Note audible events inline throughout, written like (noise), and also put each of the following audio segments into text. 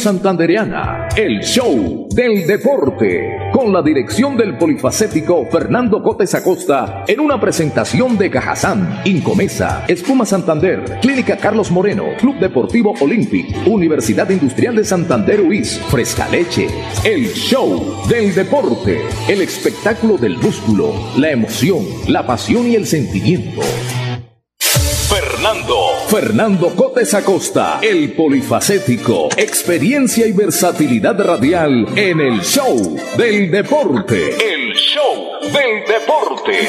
santandereana. El show del deporte. Con la dirección del polifacético Fernando Cotes Acosta en una presentación de Cajazán, Incomesa, Espuma Santander, Clínica Carlos Moreno, Club Deportivo Olympic, Universidad Industrial de Santander UIS, Fresca Leche. El show del deporte. El espectáculo del músculo, la emoción, la pasión y el sentimiento. Fernando. Fernando Cotes Acosta, el polifacético, experiencia y versatilidad radial en el show del deporte. El show del deporte.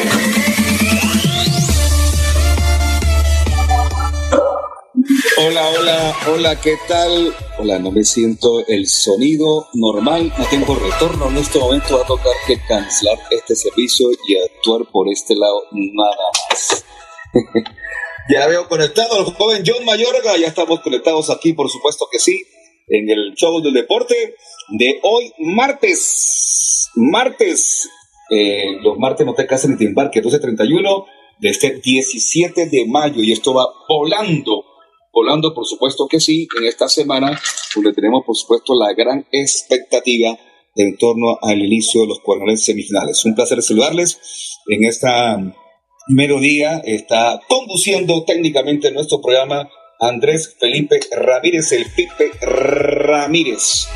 Hola, hola, hola, ¿qué tal? Hola, no me siento el sonido normal, no tengo retorno. En este momento va a tocar que cancelar este servicio y actuar por este lado nada más. Ya veo conectado al joven John Mayorga, ya estamos conectados aquí, por supuesto que sí, en el show del deporte de hoy, martes, martes, eh, los martes no te cases ni te embarques, 12.31 de este 17 de mayo, y esto va volando, volando, por supuesto que sí, en esta semana, donde tenemos, por supuesto, la gran expectativa en torno al inicio de los cuadrangulares semifinales. Un placer saludarles en esta Melodía está conduciendo técnicamente nuestro programa Andrés Felipe Ramírez, el Pipe Ramírez.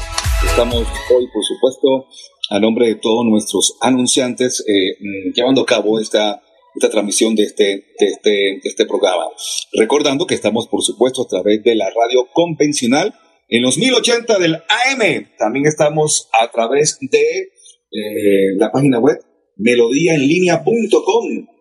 Estamos hoy, por supuesto, a nombre de todos nuestros anunciantes, eh, mm, llevando a cabo esta, esta transmisión de este, de este, este programa. Recordando que estamos, por supuesto, a través de la radio convencional en los 1080 del AM. También estamos a través de eh, la página web melodíaenlínea.com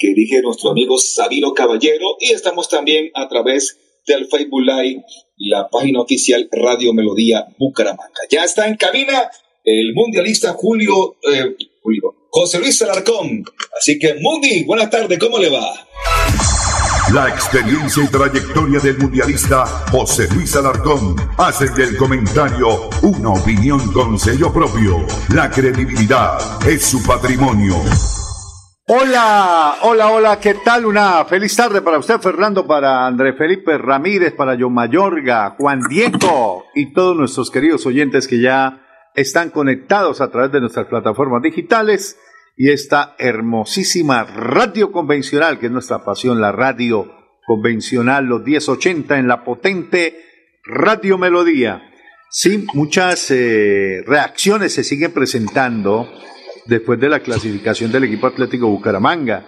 que dirige nuestro amigo Sabino Caballero y estamos también a través del Facebook Live, la página oficial Radio Melodía Bucaramanga. Ya está en cabina el mundialista Julio, eh, Julio José Luis Alarcón. Así que, Mundi, buenas tardes, ¿cómo le va? La experiencia y trayectoria del mundialista José Luis Alarcón hace del comentario una opinión con sello propio. La credibilidad es su patrimonio. Hola, hola, hola, ¿qué tal? Una feliz tarde para usted, Fernando, para André Felipe Ramírez, para John Mayorga, Juan Diego y todos nuestros queridos oyentes que ya están conectados a través de nuestras plataformas digitales y esta hermosísima radio convencional, que es nuestra pasión, la radio convencional, los 1080 en la potente Radio Melodía. Sí, muchas eh, reacciones se siguen presentando después de la clasificación del equipo Atlético Bucaramanga.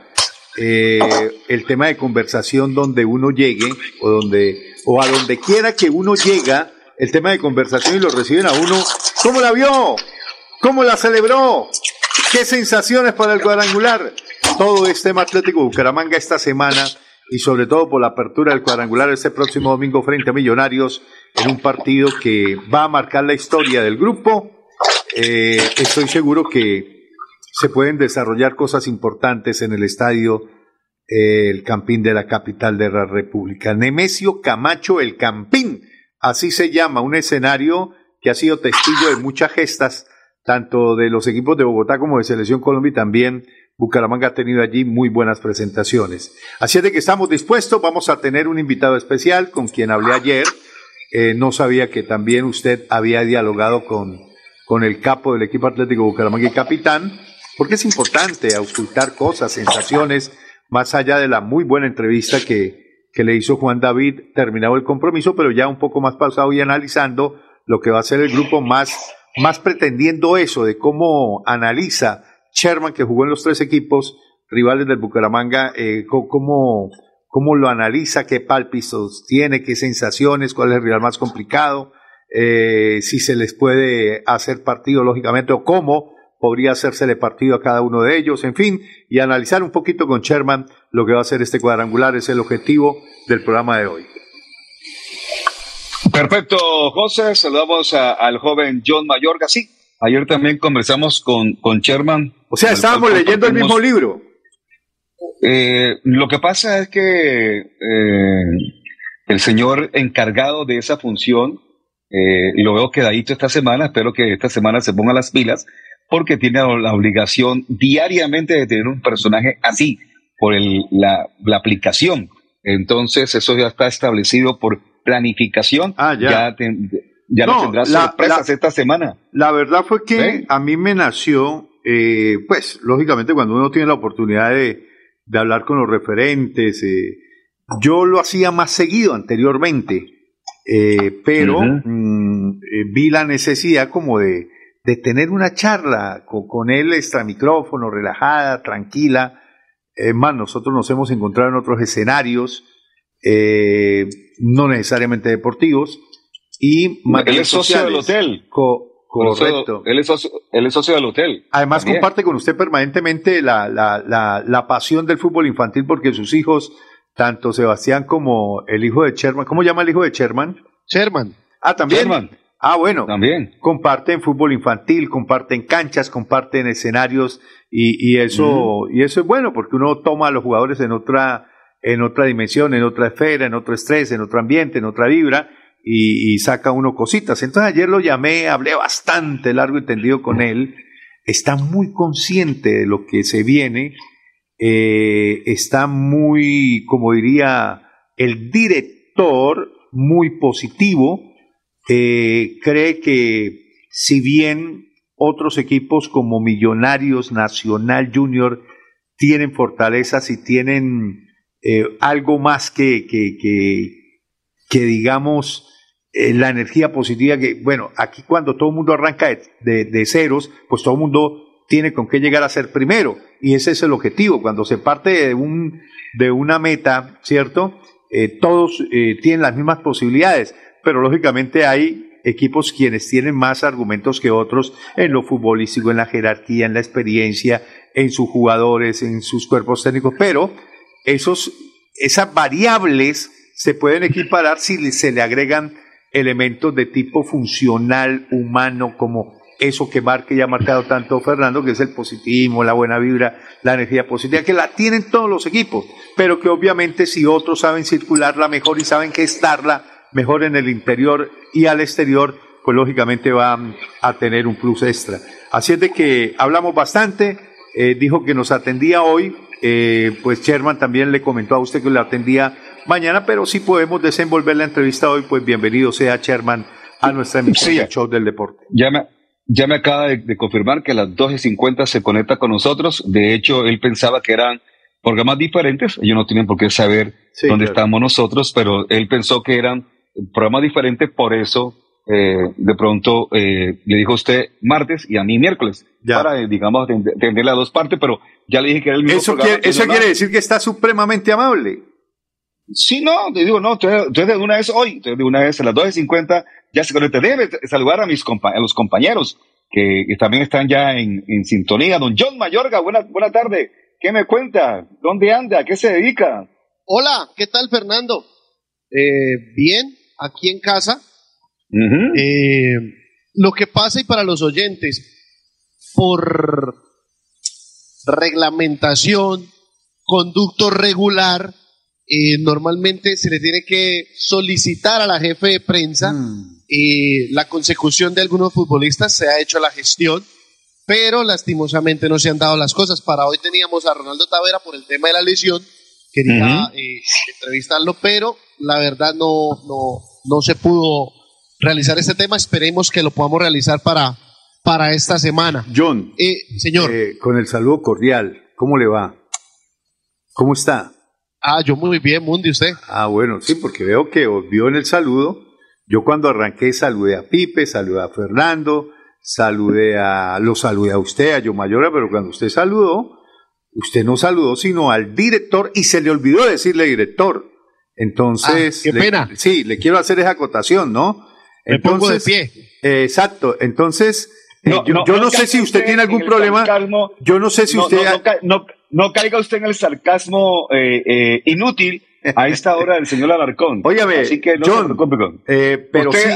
Eh, el tema de conversación donde uno llegue o donde o a donde quiera que uno llega, el tema de conversación y lo reciben a uno, ¿cómo la vio? ¿Cómo la celebró? ¿Qué sensaciones para el cuadrangular? Todo es tema Atlético Bucaramanga esta semana y sobre todo por la apertura del cuadrangular este próximo domingo frente a Millonarios en un partido que va a marcar la historia del grupo. Eh, estoy seguro que se pueden desarrollar cosas importantes en el estadio eh, El Campín de la capital de la República. Nemesio Camacho El Campín, así se llama, un escenario que ha sido testigo de muchas gestas, tanto de los equipos de Bogotá como de Selección Colombia y también Bucaramanga ha tenido allí muy buenas presentaciones. Así es de que estamos dispuestos, vamos a tener un invitado especial con quien hablé ayer. Eh, no sabía que también usted había dialogado con, con el capo del equipo atlético Bucaramanga y capitán porque es importante auscultar cosas, sensaciones, más allá de la muy buena entrevista que, que le hizo Juan David, terminado el compromiso, pero ya un poco más pausado y analizando lo que va a ser el grupo más, más pretendiendo eso, de cómo analiza Sherman, que jugó en los tres equipos rivales del Bucaramanga, eh, cómo, cómo lo analiza, qué pálpitos tiene, qué sensaciones, cuál es el rival más complicado, eh, si se les puede hacer partido lógicamente o cómo podría hacérsele partido a cada uno de ellos, en fin, y analizar un poquito con Sherman lo que va a ser este cuadrangular, es el objetivo del programa de hoy. Perfecto, José. Saludamos al joven John Mayorga. Sí, ayer también conversamos con, con Sherman. O sea, estábamos leyendo el mismo libro. Eh, lo que pasa es que eh, el señor encargado de esa función, eh, lo veo quedadito esta semana, espero que esta semana se ponga las pilas, porque tiene la obligación diariamente de tener un personaje así, por la, aplicación. Entonces, eso ya está establecido por planificación. Ah, ya. Ya, no, tendrás sorpresas esta semana. La verdad fue que a mí me nació, eh, pues, lógicamente, cuando uno tiene la oportunidad de, hablar con los referentes, eh, yo lo hacía más seguido anteriormente, eh, pero mm, vi la necesidad como de, de tener una charla con, con él extra micrófono, relajada, tranquila. Es más, nosotros nos hemos encontrado en otros escenarios, eh, no necesariamente deportivos, y Él es socio del hotel. correcto. Él es, socio, él es socio del hotel. Además, comparte con usted permanentemente la, la, la, la, pasión del fútbol infantil porque sus hijos, tanto Sebastián como el hijo de Sherman, ¿cómo llama el hijo de Sherman? Sherman. Ah, también. Sherman. Ah, bueno. También. Comparten fútbol infantil, comparten canchas, comparten escenarios y, y eso y eso es bueno porque uno toma a los jugadores en otra en otra dimensión, en otra esfera, en otro estrés, en otro ambiente, en otra vibra y, saca uno cositas. Entonces ayer lo llamé, hablé bastante largo y tendido con él. Está muy consciente de lo que se viene. Eh, está muy, como diría el director, muy positivo eh, cree que si bien otros equipos como Millonarios, Nacional, Junior tienen fortalezas y tienen eh, algo más que, que, que, digamos, eh, la energía positiva que, bueno, aquí cuando todo el mundo arranca de, de, ceros, pues todo el mundo tiene con qué llegar a ser primero. Y ese es el objetivo. Cuando se parte de, un, de una meta, ¿cierto? todos tienen las mismas posibilidades pero lógicamente hay equipos quienes tienen más argumentos que otros en lo futbolístico, en la jerarquía, en la experiencia, en sus jugadores, en sus cuerpos técnicos, pero esos, esas variables se pueden equiparar si se le agregan elementos de tipo funcional, humano, como eso que marca y ha marcado tanto Fernando, que es el positivismo, la buena vibra, la energía positiva, que la tienen todos los equipos, pero que obviamente si otros saben circularla mejor y saben gestarla, mejor en el interior y al exterior, pues lógicamente va a tener un plus extra. Así es de que hablamos bastante, eh, dijo que nos atendía hoy, eh, pues Sherman también le comentó a usted que le atendía mañana, pero si podemos desenvolver la entrevista hoy, pues bienvenido sea Sherman a nuestra emisión Show del Deporte. Ya me, ya me acaba de, confirmar que a las 12.50 se conecta con nosotros, de hecho él pensaba que eran programas diferentes, ellos no tienen por qué saber dónde estamos nosotros, pero él pensó que eran programa diferente, por eso eh, de pronto eh, le dijo usted martes y a mí miércoles, para, eh, digamos, tener las dos partes, pero ya le dije que era el mismo Eso, quiere, eso quiere decir que está supremamente amable. Sí, no, te digo, no, entonces de una vez hoy, de una vez a las 12.50 ya se conecta. Debe saludar a, mis a los compañeros que, también están ya en, en, sintonía. Don John Mayorga, buena, buena tarde. ¿Qué me cuenta? ¿Dónde anda? ¿A qué se dedica? Hola, ¿qué tal Fernando? Eh, bien, aquí en casa. Eh, lo que pasa y para los oyentes, por reglamentación, conducto regular, eh, normalmente se le tiene que solicitar a la jefe de prensa mm. eh, la consecución de algunos futbolistas, se ha hecho la gestión, pero lastimosamente no se han dado las cosas. Para hoy teníamos a Ronaldo Tavera por el tema de la lesión, quería entrevistarlo, pero la verdad no, no, no se pudo realizar este tema. Esperemos que lo podamos realizar para, para esta semana. John, eh, señor. Eh, con el saludo cordial, ¿cómo le va? ¿Cómo está? Ah, yo muy bien, Mundi, ¿usted? Ah, bueno, sí, porque veo que vio en el saludo. Yo cuando arranqué saludé a Pipe, saludé a Fernando, saludé a, lo saludé a usted, a Yo Mayora, pero cuando usted saludó, usted no saludó sino al director y se le olvidó decirle director. Entonces, ah, qué pena. sí, le quiero hacer esa acotación, ¿no? Entonces, de pie. exacto. Entonces, yo, no, sé si usted tiene algún problema. yo no sé si usted. No, caiga usted en el sarcasmo eh, eh, inútil a esta hora del señor Alarcón. (laughs) Óyame, Así que no John, eh, pero sí,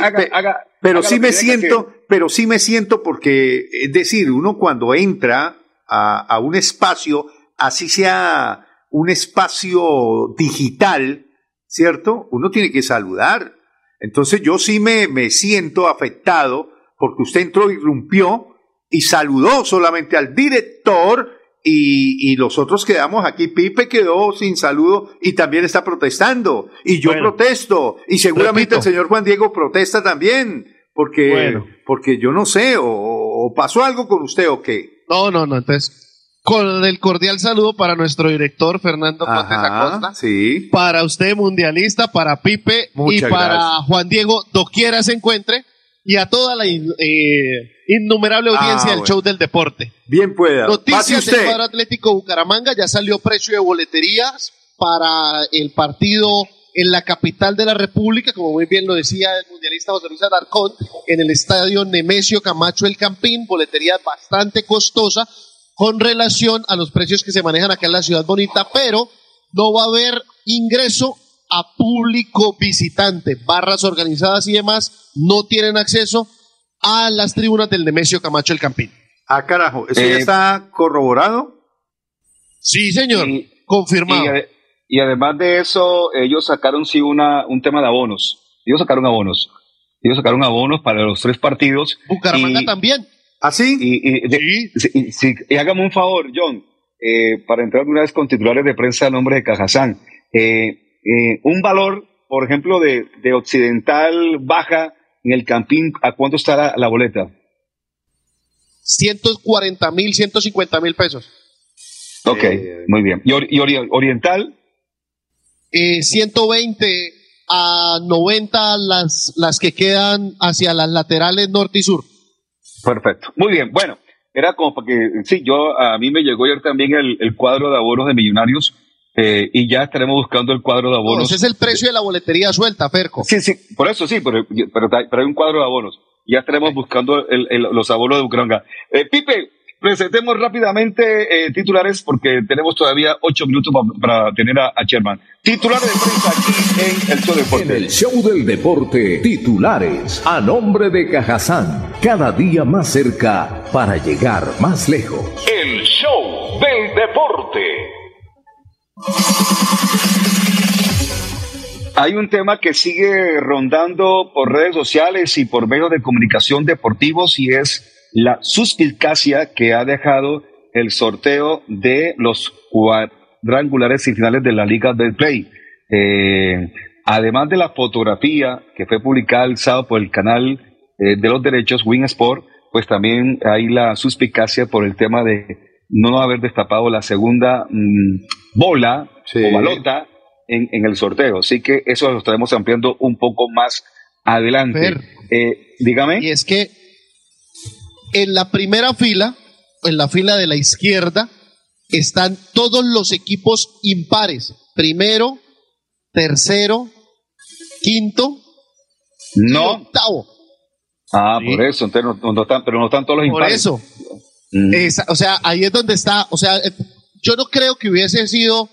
pero sí me siento, pero sí me siento porque, es decir, uno cuando entra a, a un espacio, así sea un espacio digital, ¿cierto? Uno tiene que saludar. Entonces yo sí me, me siento afectado porque usted entró, irrumpió y saludó solamente al director y, y, los otros quedamos aquí. Pipe quedó sin saludo y también está protestando. Y yo protesto. Y seguramente el señor Juan Diego protesta también. Porque, porque yo no sé, o, pasó algo con usted o qué. No, no, no. Entonces, con el cordial saludo para nuestro director Fernando Pontes Acosta. Sí. Para usted, mundialista, para Pipe y para Juan Diego, doquiera se encuentre y a toda la eh, innumerable audiencia ah, del show del deporte. Bien pueda. Noticias del cuadro Atlético Bucaramanga, ya salió precio de boleterías para el partido en la capital de la República, como muy bien lo decía el mundialista José Luis Alarcón, en el estadio Nemesio Camacho El Campín, boletería bastante costosa con relación a los precios que se manejan acá en la ciudad bonita, pero no va a haber ingreso a público visitante. Barras organizadas y demás no tienen acceso a las tribunas del Nemesio Camacho el Campín. Ah, carajo, ¿eso ya eh, está corroborado? Sí, señor, confirmado. Y, además de eso, ellos sacaron sí una, un tema de abonos. Ellos sacaron abonos. Ellos sacaron abonos para los tres partidos. Bucaramanga también. ¿Ah, sí? Y, sí. y, hágame un favor, John, eh, para entrar una vez con titulares de prensa a nombre de Cajazán. Eh, eh, un valor, por ejemplo, de, de, Occidental baja en el Campín, ¿a cuánto está la, boleta? 140 mil, 150 mil pesos. Ok, eh, muy bien. ¿Y, Oriental? Eh, 120 a 90 las, las que quedan hacia las laterales norte y sur. Perfecto. Muy bien. Bueno, era como para que, sí, yo, a mí me llegó ayer también el, el cuadro de abonos de millonarios eh, y ya estaremos buscando el cuadro de abonos. ese es el precio de la boletería suelta, Ferco. Sí, sí, por eso sí, pero, pero, hay un cuadro de abonos. Ya estaremos buscando los abonos de Bucaramanga. Eh, Pipe, presentemos rápidamente eh, titulares porque tenemos todavía ocho minutos para, tener a, Sherman. Titulares de prensa aquí en el Show Deporte. En el Show del Deporte, titulares a nombre de Cajazán. Cada día más cerca para llegar más lejos. El Show del Deporte. Hay un tema que sigue rondando por redes sociales y por medios de comunicación deportivos y es la suspicacia que ha dejado el sorteo de los cuadrangulares y finales de la Liga del Play. Eh, además de la fotografía que fue publicada el sábado por el canal eh, de los derechos Wing Sport, pues también hay la suspicacia por el tema de no haber destapado la segunda mm, bola o balota en, en, el sorteo. Así que eso lo estaremos ampliando un poco más adelante. Eh, dígame. Y es que en la primera fila, en la fila de la izquierda, están todos los equipos impares. Primero, tercero, quinto no. octavo. Ah, por eso, entonces no, están, pero no están todos los impares. Por eso. Mm. o sea, ahí es donde está, o sea, yo no creo que hubiese sido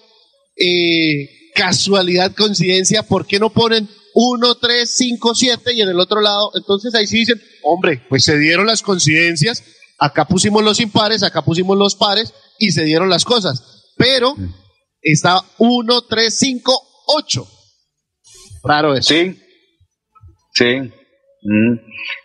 eh, casualidad, coincidencia, ¿por qué no ponen 1, 3, 5, 7 y en el otro lado? Entonces ahí sí dicen, hombre, pues se dieron las coincidencias, acá pusimos los impares, acá pusimos los pares y se dieron las cosas. Pero está 1, 3, 5, 8. Raro eso. Sí, sí. Mm.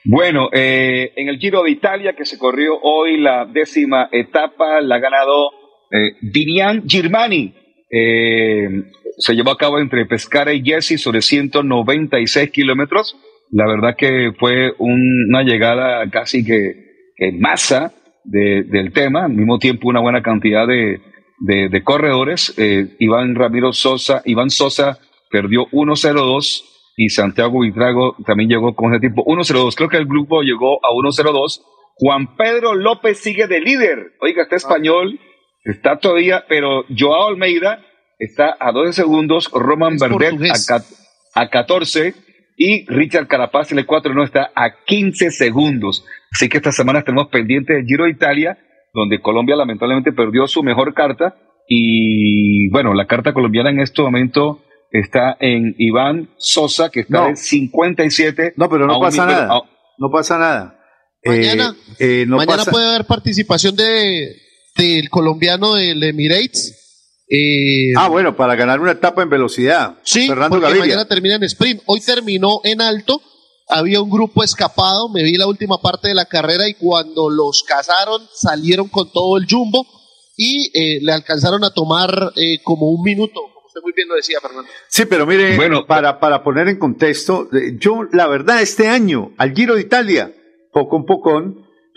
Bueno, eh, en el Giro de Italia que se corrió hoy la décima etapa, la ha ganado eh, Dinian Girmani eh, se llevó a cabo entre Pescara y Jesse sobre 196 kilómetros. La verdad que fue una llegada casi que, en masa del tema, al mismo tiempo una buena cantidad de, corredores. Eh, Iván Ramiro Sosa, Iván Sosa perdió 1-0-2 y Santiago Vitrago también llegó con ese tipo 1-0-2. Creo que el grupo llegó a 1-0-2. Juan Pedro López sigue de líder. Oiga, está español Está todavía, pero Joao Almeida está a 12 segundos, Roman Verdet a, a 14 y Richard Carapaz, el 4 no está a 15 segundos. Así que esta semana tenemos pendiente el Giro de Italia, donde Colombia lamentablemente perdió su mejor carta y bueno, la carta colombiana en este momento está en Iván Sosa, que está en 57. No, pero no pasa nada. No pasa nada. Mañana, eh, mañana puede haber participación de del colombiano del Emirates eh, ah, bueno, para ganar una etapa en velocidad. Sí, Fernando porque mañana termina en sprint. Hoy terminó en alto. Había un grupo escapado. Me vi la última parte de la carrera y cuando los cazaron salieron con todo el jumbo y eh, le alcanzaron a tomar eh, como un minuto. Como usted muy bien lo decía, Fernando. Sí, pero mire, bueno, para, para poner en contexto, yo la verdad este año al Giro de Italia, poco a poco,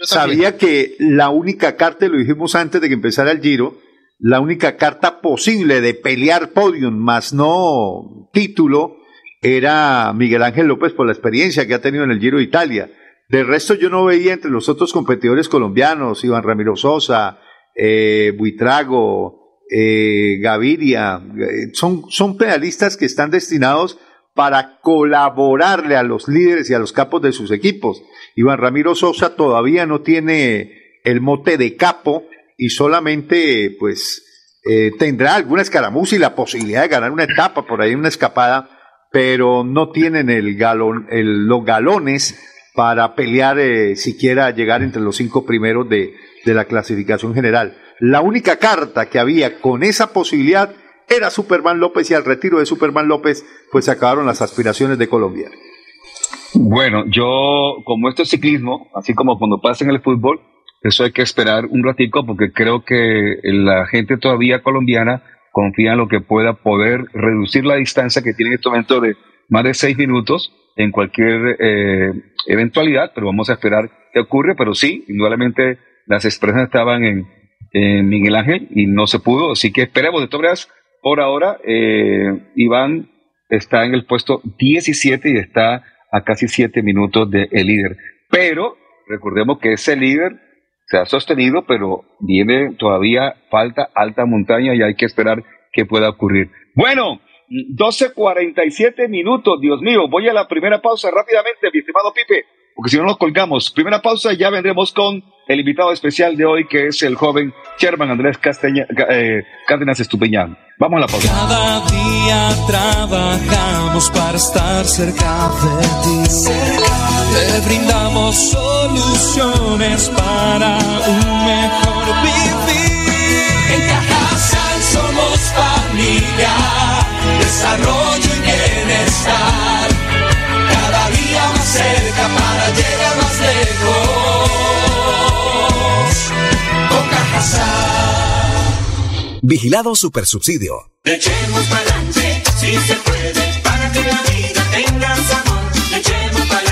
sabía que la única carta, lo dijimos antes de que empezara el Giro, la única carta posible de pelear podium, más no título, era Miguel Ángel López por la experiencia que ha tenido en el Giro de Italia. De resto yo no veía entre los otros competidores colombianos, Iván Ramiro Sosa, eh, Buitrago, eh, Gaviria, eh, son, son pedalistas que están destinados para colaborarle a los líderes y a los capos de sus equipos. Iván Ramiro Sosa todavía no tiene el mote de capo, y solamente pues eh, tendrá alguna escaramuza y la posibilidad de ganar una etapa por ahí, una escapada, pero no tienen el galón, los galones para pelear eh, siquiera llegar entre los cinco primeros de, de la clasificación general. La única carta que había con esa posibilidad era Superman López y al retiro de Superman López pues se acabaron las aspiraciones de Colombia. Bueno, yo como esto es ciclismo, así como cuando pasa en el fútbol, eso hay que esperar un ratico porque creo que la gente todavía colombiana confía en lo que pueda poder reducir la distancia que tiene en este momento de más de seis minutos en cualquier eh, eventualidad, pero vamos a esperar qué ocurre. Pero sí, indudablemente las expresiones estaban en, Miguel Ángel y no se pudo, así que esperemos. De todas por ahora, eh, Iván está en el puesto 17 y está a casi siete minutos del líder. Pero recordemos que ese líder se ha sostenido, pero viene todavía, falta alta montaña y hay que esperar que pueda ocurrir. Bueno, 12.47 minutos, Dios mío, voy a la primera pausa rápidamente, mi estimado Pipe, porque si no nos colgamos. Primera pausa ya vendremos con el invitado especial de hoy, que es el joven Sherman Andrés Casteña, eh, Cárdenas Estupeñán. Vamos a la pausa. Cada día trabajamos para estar cerca de ti. Te brindamos soluciones para un mejor vivir. En Cajasal somos familia, desarrollo y bienestar. Llegar más lejos. Con Cajasal. Vigilado Supersubsidio. Echemos para adelante, si se puede, para que la vida tenga sabor. Echemos para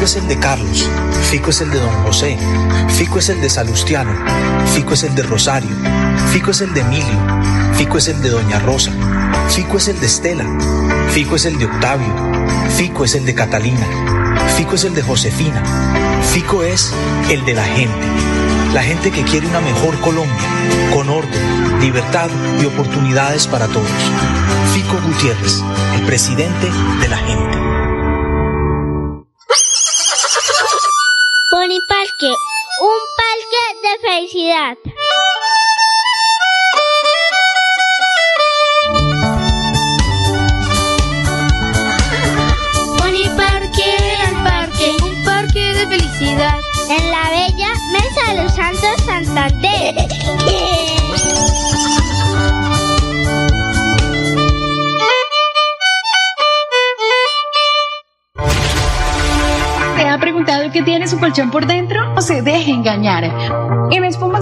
Fico es el de Carlos, Fico es el de Don José, Fico es el de Salustiano, Fico es el de Rosario, Fico es el de Emilio, Fico es el de Doña Rosa, Fico es el de Estela, Fico es el de Octavio, Fico es el de Catalina, Fico es el de Josefina, Fico es el de la gente, la gente que quiere una mejor Colombia, con orden, libertad y oportunidades para todos. Fico Gutiérrez, el presidente de la gente. Navidad. Poliparque, gran parque, un parque de felicidad. En la bella mesa de los santos Santander. ¿Te ha preguntado qué tiene su colchón por dentro o se deja engañar?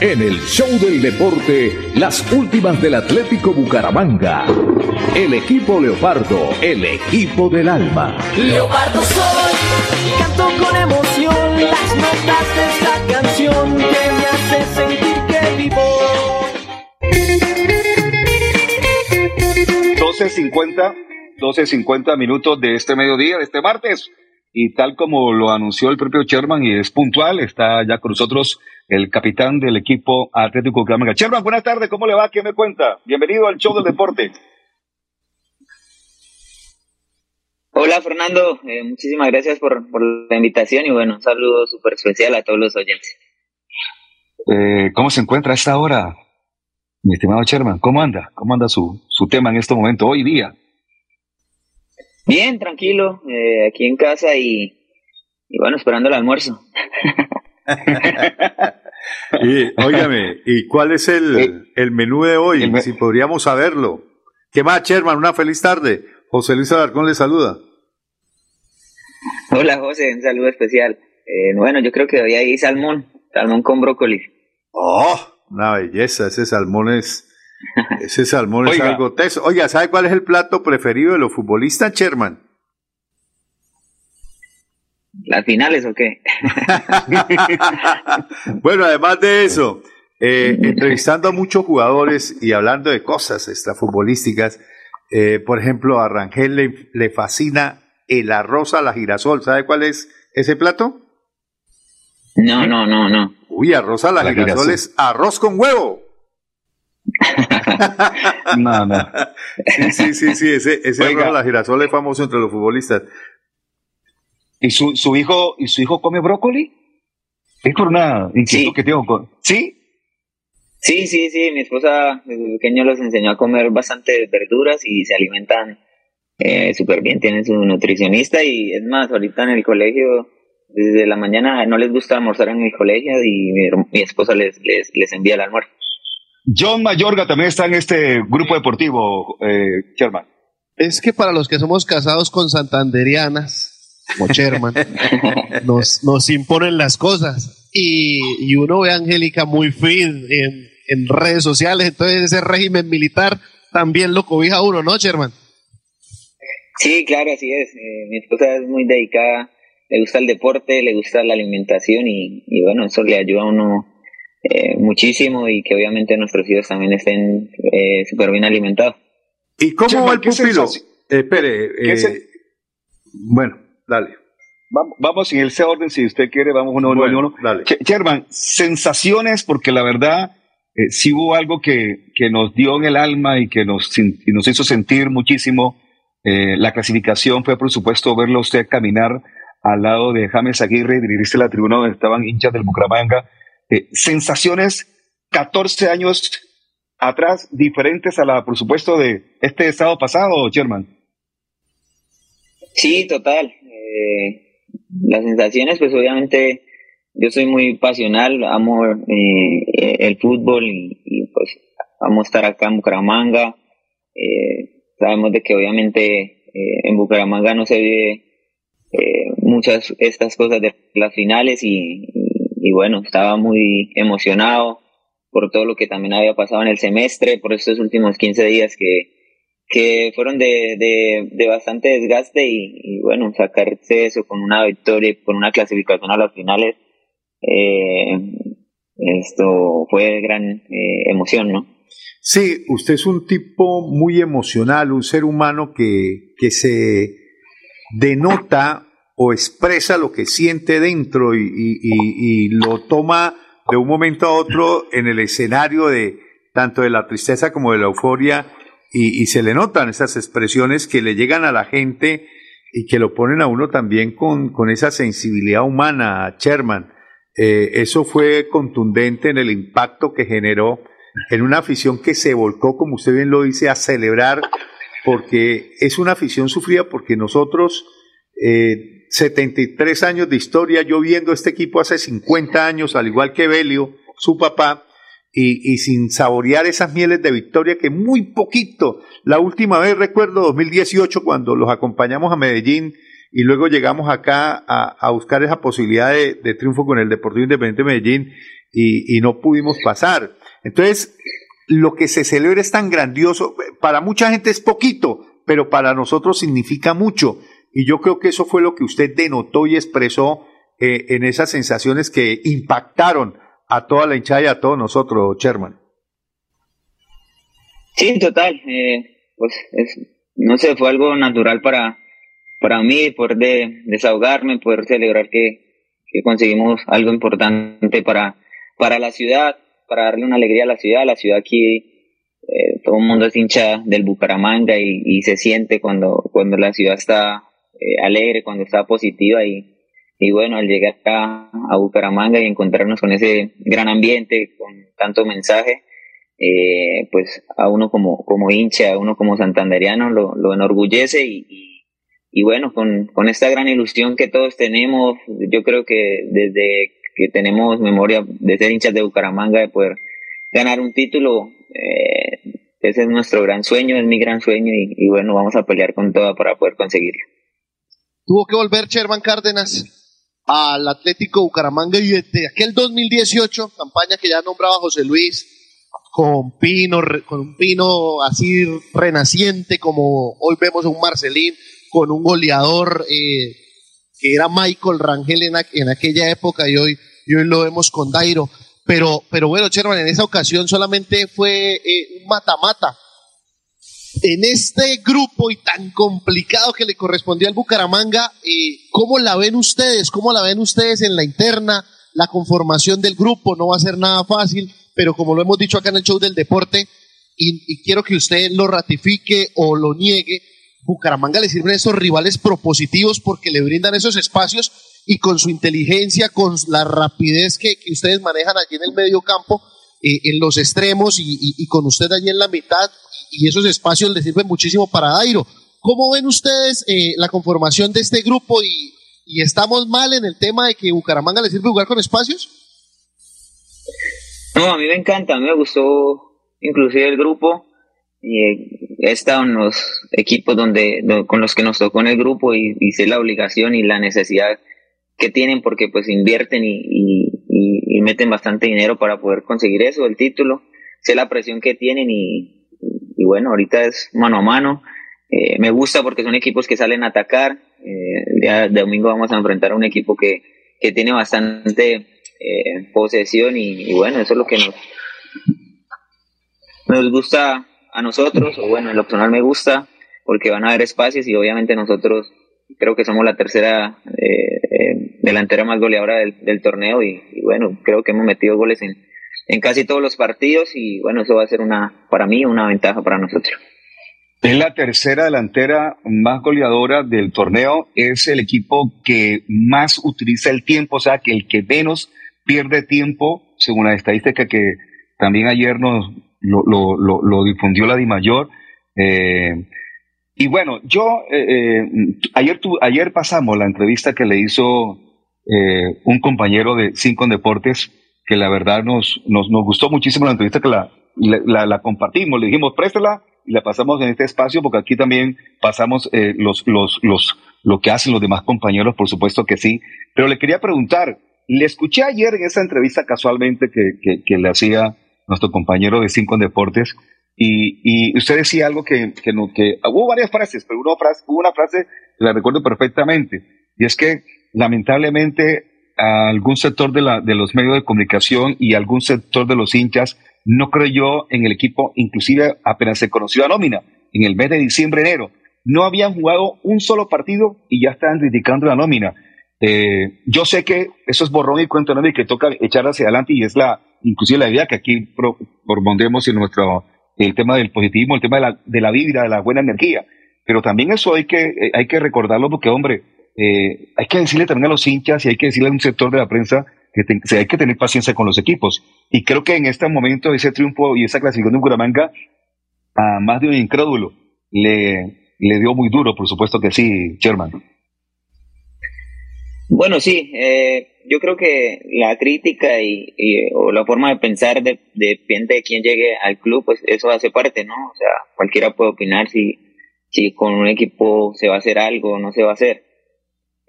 En el show del deporte, las últimas del Atlético Bucaramanga. El equipo Leopardo, el equipo del alma. Leopardo soy, canto con emoción las notas de esta canción que me hace sentir que vivo. 12.50, 12.50 minutos de este mediodía, de este martes. Y tal como lo anunció el propio Sherman y es puntual, está ya con nosotros el capitán del equipo Atlético Bucaramanga. Sherman, buenas tardes, ¿cómo le va? ¿Qué me cuenta? Bienvenido al show del deporte. Hola Fernando, eh, muchísimas gracias por, por la invitación y bueno, un saludo súper especial a todos los oyentes. Eh, ¿Cómo se encuentra a esta hora, mi estimado Sherman? ¿Cómo anda? ¿Cómo anda su, su tema en este momento, hoy día? Bien, tranquilo, eh, aquí en casa y, y bueno, esperando el almuerzo. (laughs) Y, óigame, ¿y cuál es el, el menú de hoy? Si podríamos saberlo. ¿Qué más, Sherman? Una feliz tarde. José Luis Alarcón le saluda. Hola José, un saludo especial. Eh, bueno, yo creo que hoy hay salmón, salmón con brócoli. ¡Oh! Una belleza, ese salmón es... Ese salmón es Oiga. algo teso. Oiga, ¿sabe cuál es el plato preferido de los futbolistas, Sherman? ¿Las finales o qué? (laughs) Bueno, además de eso, eh, entrevistando a muchos jugadores y hablando de cosas extrafutbolísticas, eh, por ejemplo, a Rangel le, le fascina el arroz a la girasol. ¿Sabe cuál es ese plato? No, no, no, no. Uy, arroz a la, La girasol, girasol. es arroz con huevo. (laughs) no, no. Sí, sí, sí, sí, ese, ese Oiga. a la girasol es famoso entre los futbolistas. ¿Y su, su hijo y su hijo come brócoli? Es por una inquietud que tengo con... ¿Sí? Sí, sí, sí, mi esposa desde pequeño los enseñó a comer bastante verduras y se alimentan eh, súper bien, tienen su nutricionista y es más, ahorita en el colegio, desde la mañana no les gusta almorzar en el colegio y mi esposa les, les, les envía el almuerzo. John Mayorga también está en este grupo deportivo, eh, Sherman. Es que para los que somos casados con santanderianas, como Sherman, (laughs) nos, nos imponen las cosas. Y, y uno ve a Angélica muy fit en, en redes sociales, entonces ese régimen militar también lo cobija a uno, ¿no, Sherman? Sí, claro, así es. Eh, mi esposa es muy dedicada, le gusta el deporte, le gusta la alimentación y, y bueno, eso le ayuda a uno eh, muchísimo y que obviamente nuestros hijos también estén eh, súper bien alimentados. ¿Y cómo va el ¿qué pupilo? Eh, espere, ¿Qué eh, bueno, dale. Vamos, vamos en ese orden, si usted quiere, vamos uno, uno, Bueno, uno. dale. Che- Sherman, sensaciones, porque la verdad, eh, sí hubo algo que, que nos dio en el alma y que nos, sin- y nos hizo sentir muchísimo. Eh, la clasificación fue, por supuesto, verlo a usted caminar al lado de James Aguirre y dirigirse a la tribuna donde estaban hinchas del Bucaramanga. Eh, sensaciones 14 años atrás, diferentes a la, por supuesto, de este estado pasado, Sherman. Sí, total. Eh, las sensaciones, pues obviamente yo soy muy pasional, amo eh, el fútbol y, y, pues amo estar acá en Bucaramanga. Eh, sabemos de que obviamente eh, en Bucaramanga no se vive eh, muchas estas cosas de las finales y, y- bueno, estaba muy emocionado por todo lo que también había pasado en el semestre, por estos últimos 15 días que, que fueron de, de, bastante desgaste y, bueno, sacarse eso con una victoria, con una clasificación a las finales, eh, esto fue gran eh, emoción, ¿no? Sí, usted es un tipo muy emocional, un ser humano que, que se denota o expresa lo que siente dentro y, lo toma de un momento a otro en el escenario de tanto de la tristeza como de la euforia y, y se le notan esas expresiones que le llegan a la gente y que lo ponen a uno también con, con esa sensibilidad humana, Sherman. Eh, eso fue contundente en el impacto que generó en una afición que se volcó, como usted bien lo dice, a celebrar, porque es una afición sufrida porque nosotros, eh, 73 años de historia, yo viendo este equipo hace 50 años, al igual que Belio, su papá, y, sin saborear esas mieles de victoria que muy poquito, la última vez recuerdo 2018 cuando los acompañamos a Medellín y luego llegamos acá a, buscar esa posibilidad de, triunfo con el Deportivo Independiente de Medellín y no pudimos pasar. Entonces, lo que se celebra es tan grandioso, para mucha gente es poquito, pero para nosotros significa mucho. Y yo creo que eso fue lo que usted denotó y expresó eh, en esas sensaciones que impactaron a toda la hinchada y a todos nosotros, Sherman. Sí, total. Eh, pues es, no sé, fue algo natural para, para mí poder de, desahogarme, poder celebrar que, que conseguimos algo importante para, para la ciudad, para darle una alegría a la ciudad. La ciudad aquí, eh, todo el mundo es hincha del Bucaramanga y, y, se siente cuando, cuando la ciudad está eh, alegre, cuando está positiva y, y bueno, al llegar a, a, Bucaramanga y encontrarnos con ese gran ambiente, con tanto mensaje, eh, pues a uno como, como hincha, a uno como santanderiano lo, enorgullece y, y, bueno, con, con esta gran ilusión que todos tenemos, yo creo que desde que tenemos memoria de ser hinchas de Bucaramanga, de poder ganar un título, eh, ese es nuestro gran sueño, es mi gran sueño y, y bueno, vamos a pelear con todo para poder conseguirlo. Tuvo que volver Sherman Cárdenas al Atlético Bucaramanga y desde aquel 2018, campaña que ya nombraba José Luis, con Pino, con un Pino así renaciente como hoy vemos un Marcelín, con un goleador eh, que era Michael Rangel en, en, aquella época y hoy, y hoy lo vemos con Dairo. Pero, pero bueno, Sherman, en esa ocasión solamente fue eh, un mata-mata. En este grupo y tan complicado que le correspondió al Bucaramanga, eh, ¿cómo la ven ustedes? ¿Cómo la ven ustedes en la interna? La conformación del grupo no va a ser nada fácil, pero como lo hemos dicho acá en el show del deporte, y, quiero que usted lo ratifique o lo niegue, Bucaramanga le sirven esos rivales propositivos porque le brindan esos espacios y con su inteligencia, con la rapidez que, que ustedes manejan allí en el medio campo, eh, en los extremos y, y, con usted allí en la mitad, y esos espacios le sirven muchísimo para Dairo. ¿Cómo ven ustedes eh, la conformación de este grupo y, estamos mal en el tema de que Bucaramanga le sirve jugar con espacios? No, a mí me encanta, a mí me gustó inclusive el grupo y he estado en los equipos donde, con los que nos tocó en el grupo y, y, sé la obligación y la necesidad que tienen porque pues invierten y, y, meten bastante dinero para poder conseguir eso, el título, sé la presión que tienen y, bueno, ahorita es mano a mano, eh, me gusta porque son equipos que salen a atacar, eh, el día de domingo vamos a enfrentar a un equipo que, que tiene bastante eh, posesión y, bueno, eso es lo que nos, nos gusta a nosotros, o bueno, en lo personal me gusta, porque van a haber espacios y obviamente nosotros creo que somos la tercera delantera más goleadora del, del torneo y, y, bueno, creo que hemos metido goles en, en casi todos los partidos y bueno, eso va a ser una, para mí, una ventaja para nosotros. Es la tercera delantera más goleadora del torneo, es el equipo que más utiliza el tiempo, o sea, que el que menos pierde tiempo, según la estadística que también ayer nos, lo, difundió la DIMAYOR. Eh, y bueno, yo, eh, eh, ayer, tu, ayer pasamos la entrevista que le hizo eh, un compañero de Cinco Deportes, que la verdad nos, nos, nos gustó muchísimo la entrevista que la, la, compartimos, le dijimos, préstela y la pasamos en este espacio, porque aquí también pasamos eh, los, los, los, lo que hacen los demás compañeros, por supuesto que sí. Pero le quería preguntar, le escuché ayer en esa entrevista casualmente que, que, le hacía nuestro compañero de Cinco Deportes, y, y usted decía algo que, que, no, que hubo varias frases, pero una frase, una frase la recuerdo perfectamente, y es que lamentablemente algún sector de, la, de los medios de comunicación y algún sector de los hinchas no creyó en el equipo, inclusive apenas se conoció la nómina, en el mes de diciembre, enero. No habían jugado un solo partido y ya estaban criticando la nómina. Eh, yo sé que eso es borrón y cuento y que toca echar hacia adelante y es la, inclusive la idea que aquí pro, propondremos en nuestro, el tema del positivismo, el tema de la, de la vibra, de la buena energía. Pero también eso hay que, hay que recordarlo porque, hombre, eh, hay que decirle también a los hinchas y hay que decirle a un sector de la prensa que hay que tener paciencia con los equipos. Y creo que en este momento ese triunfo y esa clasificación de Bucaramanga a más de un incrédulo le, le dio muy duro, por supuesto que sí, Sherman. Bueno, sí, eh, yo creo que la crítica y, o la forma de pensar de, depende de quién llegue al club, pues eso hace parte, ¿no? O sea, cualquiera puede opinar si, si con un equipo se va a hacer algo o no se va a hacer.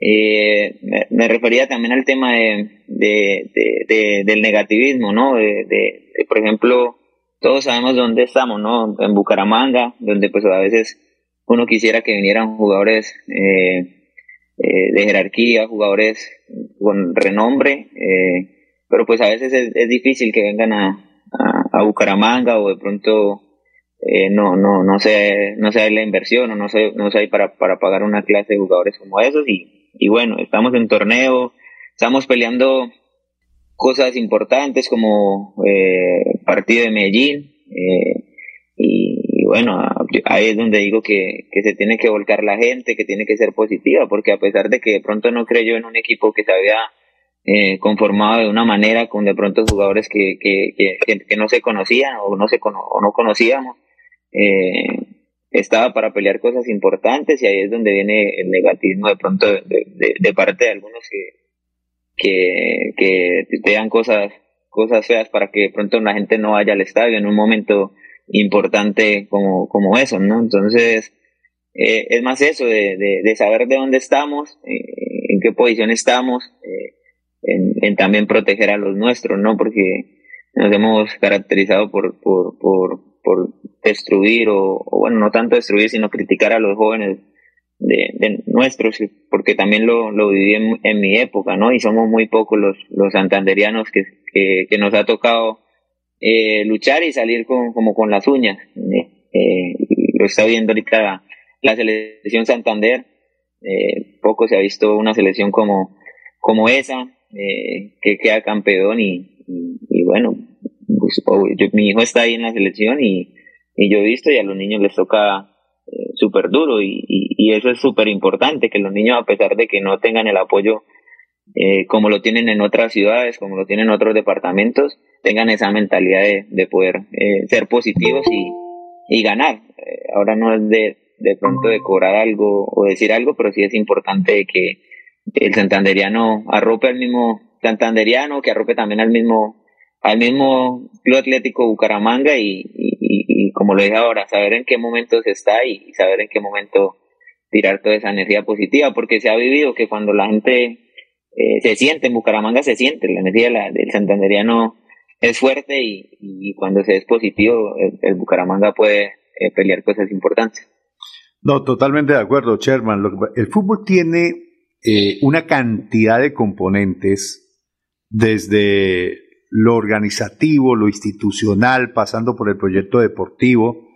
Eh, me, refería también al tema de, de, del negativismo, ¿no? De, por ejemplo, todos sabemos dónde estamos, ¿no? En Bucaramanga, donde pues a veces uno quisiera que vinieran jugadores eh, eh, de jerarquía, jugadores con renombre, eh, pero pues a veces es, difícil que vengan a, a, Bucaramanga o de pronto eh, no, no, no sé, no sé la inversión o no sé, no sé para, para pagar una clase de jugadores como esos y, y bueno, estamos en torneo, estamos peleando cosas importantes como partido de Medellín y, bueno, ahí es donde digo que, se tiene que volcar la gente, que tiene que ser positiva, porque a pesar de que de pronto no creyó en un equipo que se había eh, conformado de una manera con de pronto jugadores que, que, no se conocían o no, se o no conocíamos, eh, estaba para pelear cosas importantes y ahí es donde viene el negativismo de pronto de, parte de algunos que, que, te dan cosas, cosas feas para que de pronto la gente no vaya al estadio en un momento importante como, como eso, ¿no? Entonces, eh, es más eso, de, de, saber de dónde estamos, eh, en qué posición estamos, eh, en, también proteger a los nuestros, ¿no? Porque nos hemos caracterizado por, por, por, por destruir, o, bueno, no tanto destruir, sino criticar a los jóvenes de, de nuestros, porque también lo, lo viví en, mi época, ¿no? Y somos muy pocos los, los santanderianos que, que, nos ha tocado eh, luchar y salir con, como con las uñas. Eh, lo está viendo ahorita la, selección Santander. Eh, poco se ha visto una selección como, como esa, que queda campeón y, y, bueno, pues, mi hijo está ahí en la selección y, y yo he visto y a los niños les toca súper duro y, y, eso es súper importante, que los niños a pesar de que no tengan el apoyo eh, como lo tienen en otras ciudades, como lo tienen en otros departamentos, tengan esa mentalidad de, de poder eh, ser positivos y, y ganar. Eh, ahora no es de, de pronto de cobrar algo o decir algo, pero sí es importante que el santanderiano arrope al mismo santanderiano, que arrope también al mismo al mismo Club Atlético Bucaramanga y, y, como lo dije ahora, saber en qué momento se está y saber en qué momento tirar toda esa energía positiva, porque se ha vivido que cuando la gente eh, se siente, en Bucaramanga se siente, la energía del santanderiano es fuerte y, cuando se es positivo, el, Bucaramanga puede eh, pelear cosas importantes. No, totalmente de acuerdo, Sherman. El fútbol tiene eh, una cantidad de componentes, desde lo organizativo, lo institucional, pasando por el proyecto deportivo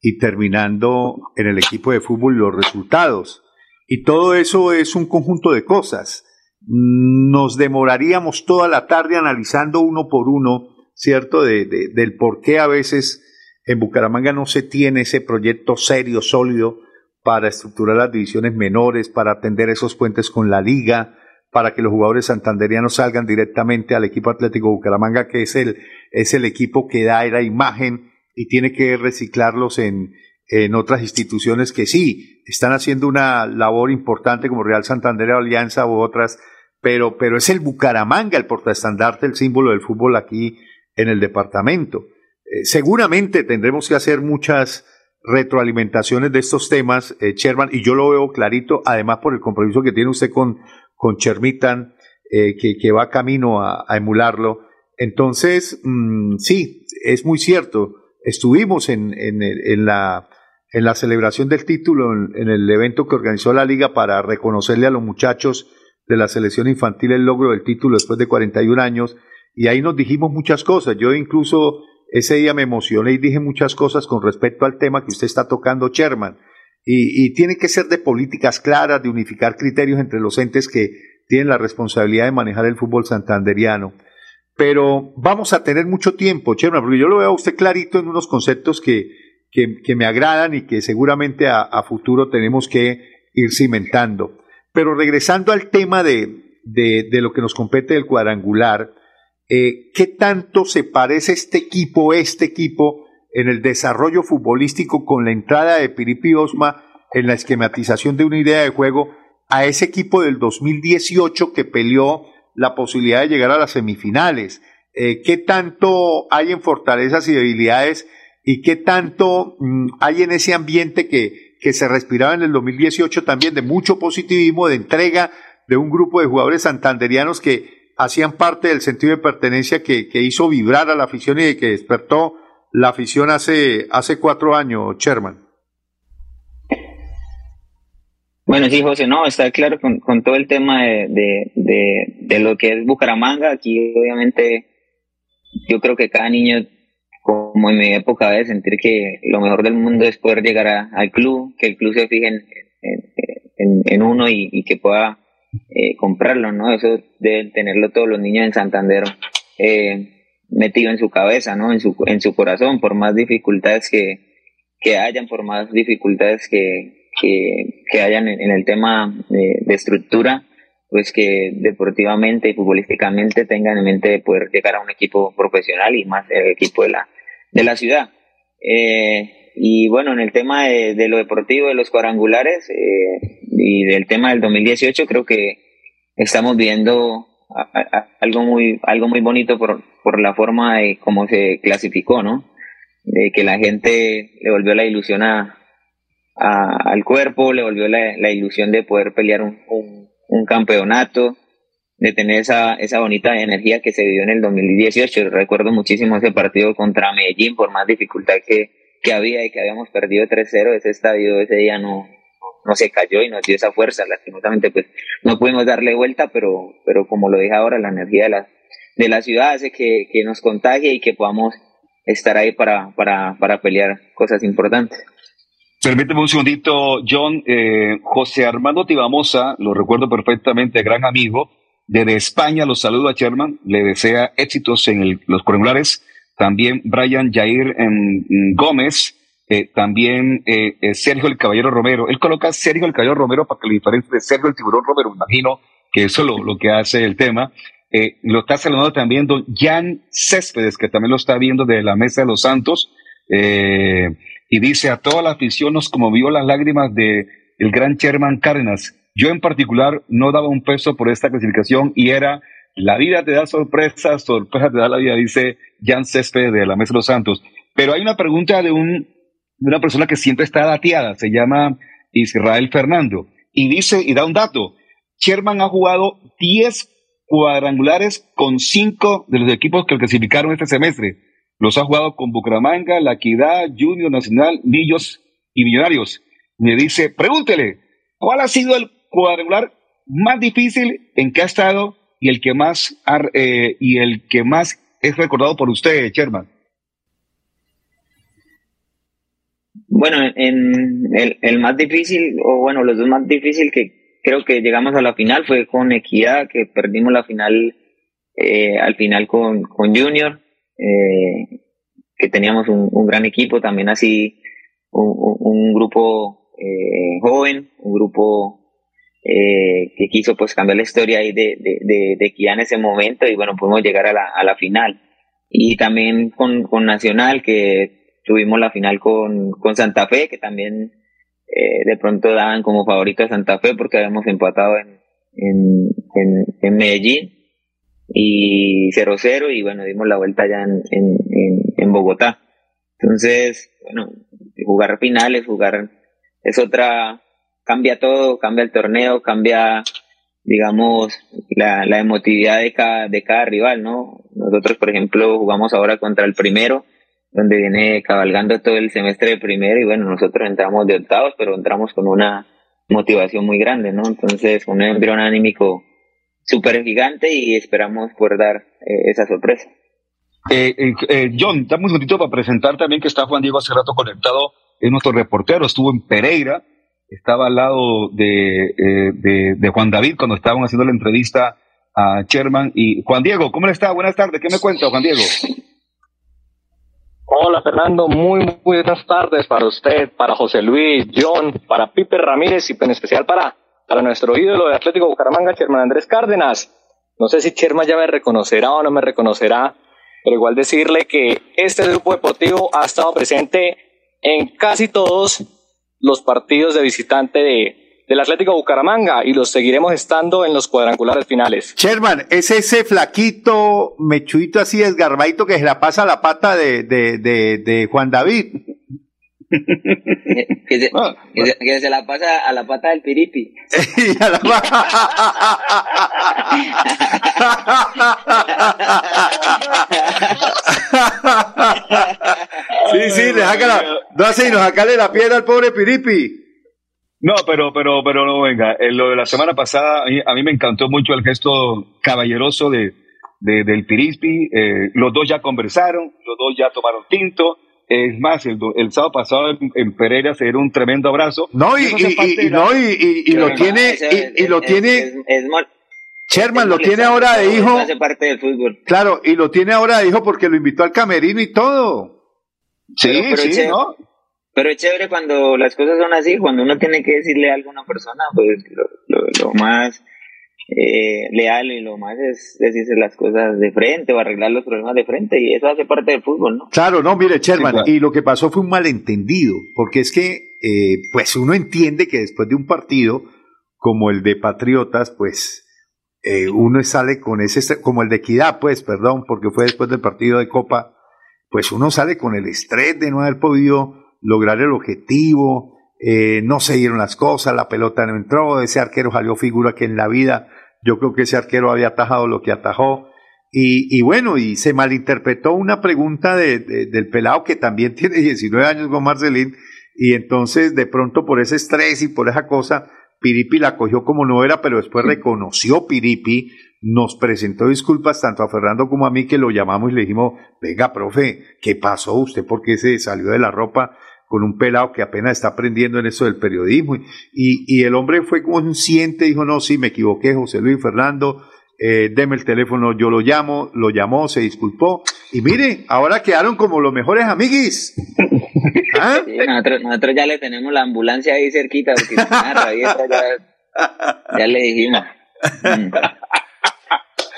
y terminando en el equipo de fútbol los resultados. Y todo eso es un conjunto de cosas nos demoraríamos toda la tarde analizando uno por uno, ¿cierto? De, del por qué a veces en Bucaramanga no se tiene ese proyecto serio, sólido, para estructurar las divisiones menores, para atender esos puentes con la liga, para que los jugadores santanderianos salgan directamente al equipo Atlético Bucaramanga, que es el, es el equipo que da la imagen y tiene que reciclarlos en, en otras instituciones que sí están haciendo una labor importante como Real Santander Alianza u otras pero, pero es el Bucaramanga el portaestandarte, el símbolo del fútbol aquí en el departamento. Eh, seguramente tendremos que hacer muchas retroalimentaciones de estos temas, eh, Sherman, y yo lo veo clarito, además por el compromiso que tiene usted con, con Chermitan, eh, que, va camino a, emularlo. Entonces, mm, sí, es muy cierto. Estuvimos en, la, en la celebración del título, en el evento que organizó la liga para reconocerle a los muchachos de la selección infantil el logro del título después de 41 años y ahí nos dijimos muchas cosas. Yo incluso ese día me emocioné y dije muchas cosas con respecto al tema que usted está tocando, Sherman. Y, tiene que ser de políticas claras, de unificar criterios entre los entes que tienen la responsabilidad de manejar el fútbol santanderiano. Pero vamos a tener mucho tiempo, Sherman, porque yo lo veo a usted clarito en unos conceptos que, que, me agradan y que seguramente a futuro tenemos que ir cimentando. Pero regresando al tema de, de, de lo que nos compete del cuadrangular, eh, ¿qué tanto se parece este equipo, este equipo, en el desarrollo futbolístico con la entrada de Piripi Osma en la esquematización de una idea de juego a ese equipo del 2018 que peleó la posibilidad de llegar a las semifinales? Eh, ¿Qué tanto hay en fortalezas y debilidades y qué tanto mm, hay en ese ambiente que, que se respiraba en el 2018 también de mucho positivismo, de entrega de un grupo de jugadores santanderianos que hacían parte del sentido de pertenencia que, que hizo vibrar a la afición y que despertó la afición hace, hace cuatro años, Sherman. Bueno, sí, José, no, está claro con, todo el tema de, de, de, lo que es Bucaramanga. Aquí, obviamente, yo creo que cada niño, como en mi época, debe sentir que lo mejor del mundo es poder llegar al club, que el club se fije en, en, uno y, y, que pueda eh, comprarlo, ¿no? Eso deben tenerlo todos los niños en Santander eh, metido en su cabeza, ¿no? En su, en su corazón, por más dificultades que, que hayan, por más dificultades que, que, que hayan en, el tema de, de, estructura, pues que deportivamente y futbolísticamente tengan en mente de poder llegar a un equipo profesional y más el equipo de la, de la ciudad. Eh, y bueno, en el tema de, de lo deportivo, de los cuadrangulares eh, y del tema del 2018, creo que estamos viendo algo muy algo muy bonito por, por la forma de cómo se clasificó, ¿no? De que la gente le volvió la ilusión a, al cuerpo, le volvió la, la, ilusión de poder pelear un, un, un campeonato, de tener esa, esa bonita energía que se vivió en el 2018. Recuerdo muchísimo ese partido contra Medellín, por más dificultad que, que había y que habíamos perdido 3-0, ese estadio ese día no, no se cayó y nos dio esa fuerza. Lastimosamente, pues no pudimos darle vuelta, pero, pero como lo dije ahora, la energía de la, de la ciudad hace que, que nos contagie y que podamos estar ahí para, para, para pelear cosas importantes. Permíteme un segundito, John. Eh, José Armando Tibamosa, lo recuerdo perfectamente, gran amigo. Desde España los saludo a Sherman, le desea éxitos en el, los cuadrangulares también Brian Jair Gómez, eh, también eh, eh, Sergio el Caballero Romero. Él coloca Sergio el Caballero Romero para que le diferencie de Sergio el Tiburón Romero, me imagino que eso es lo, lo que hace el tema. Eh, lo está saludando también don Jan Céspedes, que también lo está viendo de la Mesa de los Santos, y dice, a toda la afición nos conmovió las lágrimas de el gran Sherman Cárdenas. Yo en particular no daba un peso por esta clasificación y era la vida te da sorpresas, sorpresas te da la vida, dice Jan Césped de la Mesa de los Santos. Pero hay una pregunta de, un, de una persona que siempre está dateada, se llama Israel Fernando, y dice, y da un dato, Sherman ha jugado 10 cuadrangulares con 5 de los equipos que clasificaron este semestre. Los ha jugado con Bucaramanga, La Equidad, Junior Nacional, Millos y Millonarios. Me dice, pregúntele, ¿cuál ha sido el cuadrangular más difícil en que ha estado y el que más eh, y el que más es recordado por usted, Sherman? Bueno, en el, el, más difícil, o bueno, los dos más difíciles que creo que llegamos a la final fue con Equidad, que perdimos la final eh, al final con, con Junior, eh, que teníamos un, un, gran equipo, también así un, un grupo eh, joven, un grupo eh, que quiso pues cambiar la historia ahí de, de, de, de Kia en ese momento y bueno, pudimos llegar a la, a la final. Y también con, con Nacional, que tuvimos la final con, con Santa Fe, que también eh, de pronto daban como favorito a Santa Fe porque habíamos empatado en, en, en, en Medellín y 0-0 y bueno, dimos la vuelta ya en, en, en, Bogotá. Entonces, bueno, jugar finales, jugar es otra, cambia todo, cambia el torneo, cambia, digamos, la, la emotividad de cada, de cada rival, ¿no? Nosotros, por ejemplo, jugamos ahora contra el primero, donde viene cabalgando todo el semestre de primero y bueno, nosotros entramos de octavos, pero entramos con una motivación muy grande, ¿no? Entonces, un embrión anímico súper gigante y esperamos poder dar eh, esa sorpresa. Eh, eh, eh, John, dame un segundito para presentar también que está Juan Diego hace rato conectado, es nuestro reportero, estuvo en Pereira, estaba al lado de, eh, de, de, Juan David cuando estaban haciendo la entrevista a Sherman. Y Juan Diego, ¿cómo le está? Buenas tardes, ¿qué me cuenta, Juan Diego? (laughs) Hola Fernando, muy, muy buenas tardes para usted, para José Luis, John, para Pipe Ramírez y en especial para para nuestro ídolo de Atlético Bucaramanga, Sherman Andrés Cárdenas. No sé si Sherman ya me reconocerá o no me reconocerá, pero igual decirle que este grupo deportivo ha estado presente en casi todos los partidos de visitante de, del Atlético Bucaramanga y los seguiremos estando en los cuadrangulares finales. Sherman, es ese flaquito, mechuito así desgarbadito que se la pasa a la pata de, de, de, de Juan David. (laughs) que, se, que, se, que, se, la pasa a la pata del piripi. (laughs) (laughs) sí, sí, le saca la, no así, nos sacale la piedra al pobre piripi. No, pero, pero, pero no, venga. En lo de la semana pasada, a mí, me encantó mucho el gesto caballeroso de, de del Pirispi. Eh, los dos ya conversaron, los dos ya tomaron tinto. Es más, el, el sábado pasado en, en, Pereira se dieron un tremendo abrazo. No, y, y, y, no, y, lo tiene, y, lo tiene. Sherman lo tiene ahora de hijo. Hace parte del fútbol. Claro, y lo tiene ahora de hijo porque lo invitó al camerino y todo. Sí, pero, pero sí, ¿no? Pero es chévere cuando las cosas son así, cuando uno tiene que decirle algo a una persona, pues lo, lo, lo más eh, leal y lo más es decirse las cosas de frente o arreglar los problemas de frente y eso hace parte del fútbol, ¿no? Claro, no, mire, Sherman, sí, claro. y lo que pasó fue un malentendido, porque es que, eh, pues uno entiende que después de un partido como el de Patriotas, pues eh, uno sale con ese, como el de Equidad, pues, perdón, porque fue después del partido de Copa, pues uno sale con el estrés de no haber podido lograr el objetivo, eh, no se dieron las cosas, la pelota no entró, ese arquero salió figura que en la vida yo creo que ese arquero había atajado lo que atajó. Y, y bueno, y se malinterpretó una pregunta de, de, del pelado que también (laughs) tiene 19 años con Marcelín, y entonces de pronto por ese estrés y por esa cosa, Piripi la cogió como no era, pero después reconoció Piripi, nos presentó disculpas tanto a Fernando como a mí que lo llamamos y le dijimos, venga, profe, ¿qué pasó usted? ¿Por qué se salió de la ropa? Con un pelado que apenas está aprendiendo en eso del periodismo. Y, y el hombre fue consciente, dijo, no, sí, me equivoqué, José Luis Fernando, eh, deme el teléfono, yo lo llamo, lo llamó, se disculpó. Y mire, ahora quedaron como los mejores amiguis. (laughs) ¿Ah? Sí, nosotros, nosotros, ya le tenemos la ambulancia ahí cerquita, porque ya, ya le dijimos. (laughs) Mm.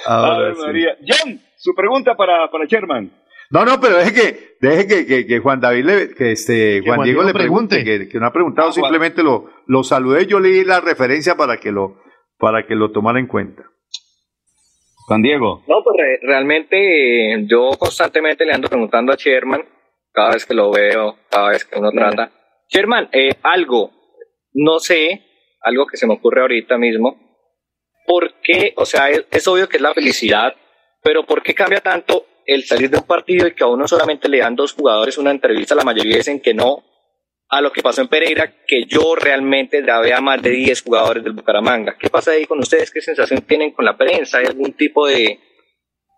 Ahora, Ay, María. John, su pregunta para, para Sherman. No, no, pero deje que, deje que, que, que Juan David le, que este, Juan, Juan Diego, Diego, le pregunte, pregunte. Que, que, no ha preguntado, ah, simplemente lo, lo saludé, yo leí la referencia para que lo, para que lo tomara en cuenta. Juan Diego. No, pues re, realmente eh, yo constantemente le ando preguntando a Sherman, cada vez que lo veo, cada vez que uno trata. Sherman, eh, algo, no sé, algo que se me ocurre ahorita mismo, ¿por qué, o sea, es, es obvio que es la felicidad, pero ¿por qué cambia tanto el salir de un partido y que a uno solamente le dan dos jugadores una entrevista, la mayoría dicen que no, a lo que pasó en Pereira, que yo realmente grabé a más de 10 jugadores del Bucaramanga. ¿Qué pasa ahí con ustedes? ¿Qué sensación tienen con la prensa? ¿Hay algún tipo de,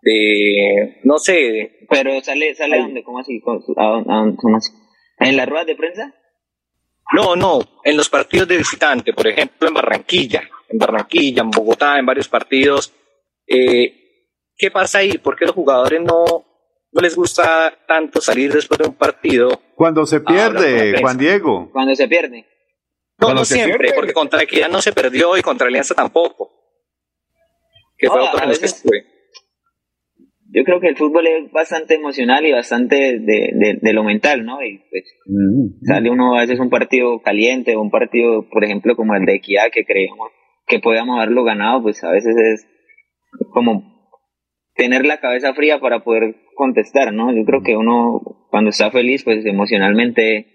de no sé? De... Pero sale, sale a dónde, ¿cómo así? ¿Cómo así? ¿En las ruedas de prensa? No, no, en los partidos de visitante, por ejemplo, en Barranquilla, en Barranquilla, en Bogotá, en varios partidos. Eh, ¿Qué pasa ahí? ¿Por qué los jugadores no, no les gusta tanto salir después de un partido? Cuando se pierde, Juan Diego. Cuando se pierde. No, no siempre, porque contra Equidad no se perdió y contra Alianza tampoco. Que no, fue otro veces, que fue. Yo creo que el fútbol es bastante emocional y bastante de, de, de lo mental, ¿no? Y pues, mm. sale uno a veces un partido caliente, un partido, por ejemplo, como el de Equidad, que creemos que podíamos haberlo ganado, pues a veces es como tener la cabeza fría para poder contestar, ¿no? Yo creo que uno cuando está feliz, pues emocionalmente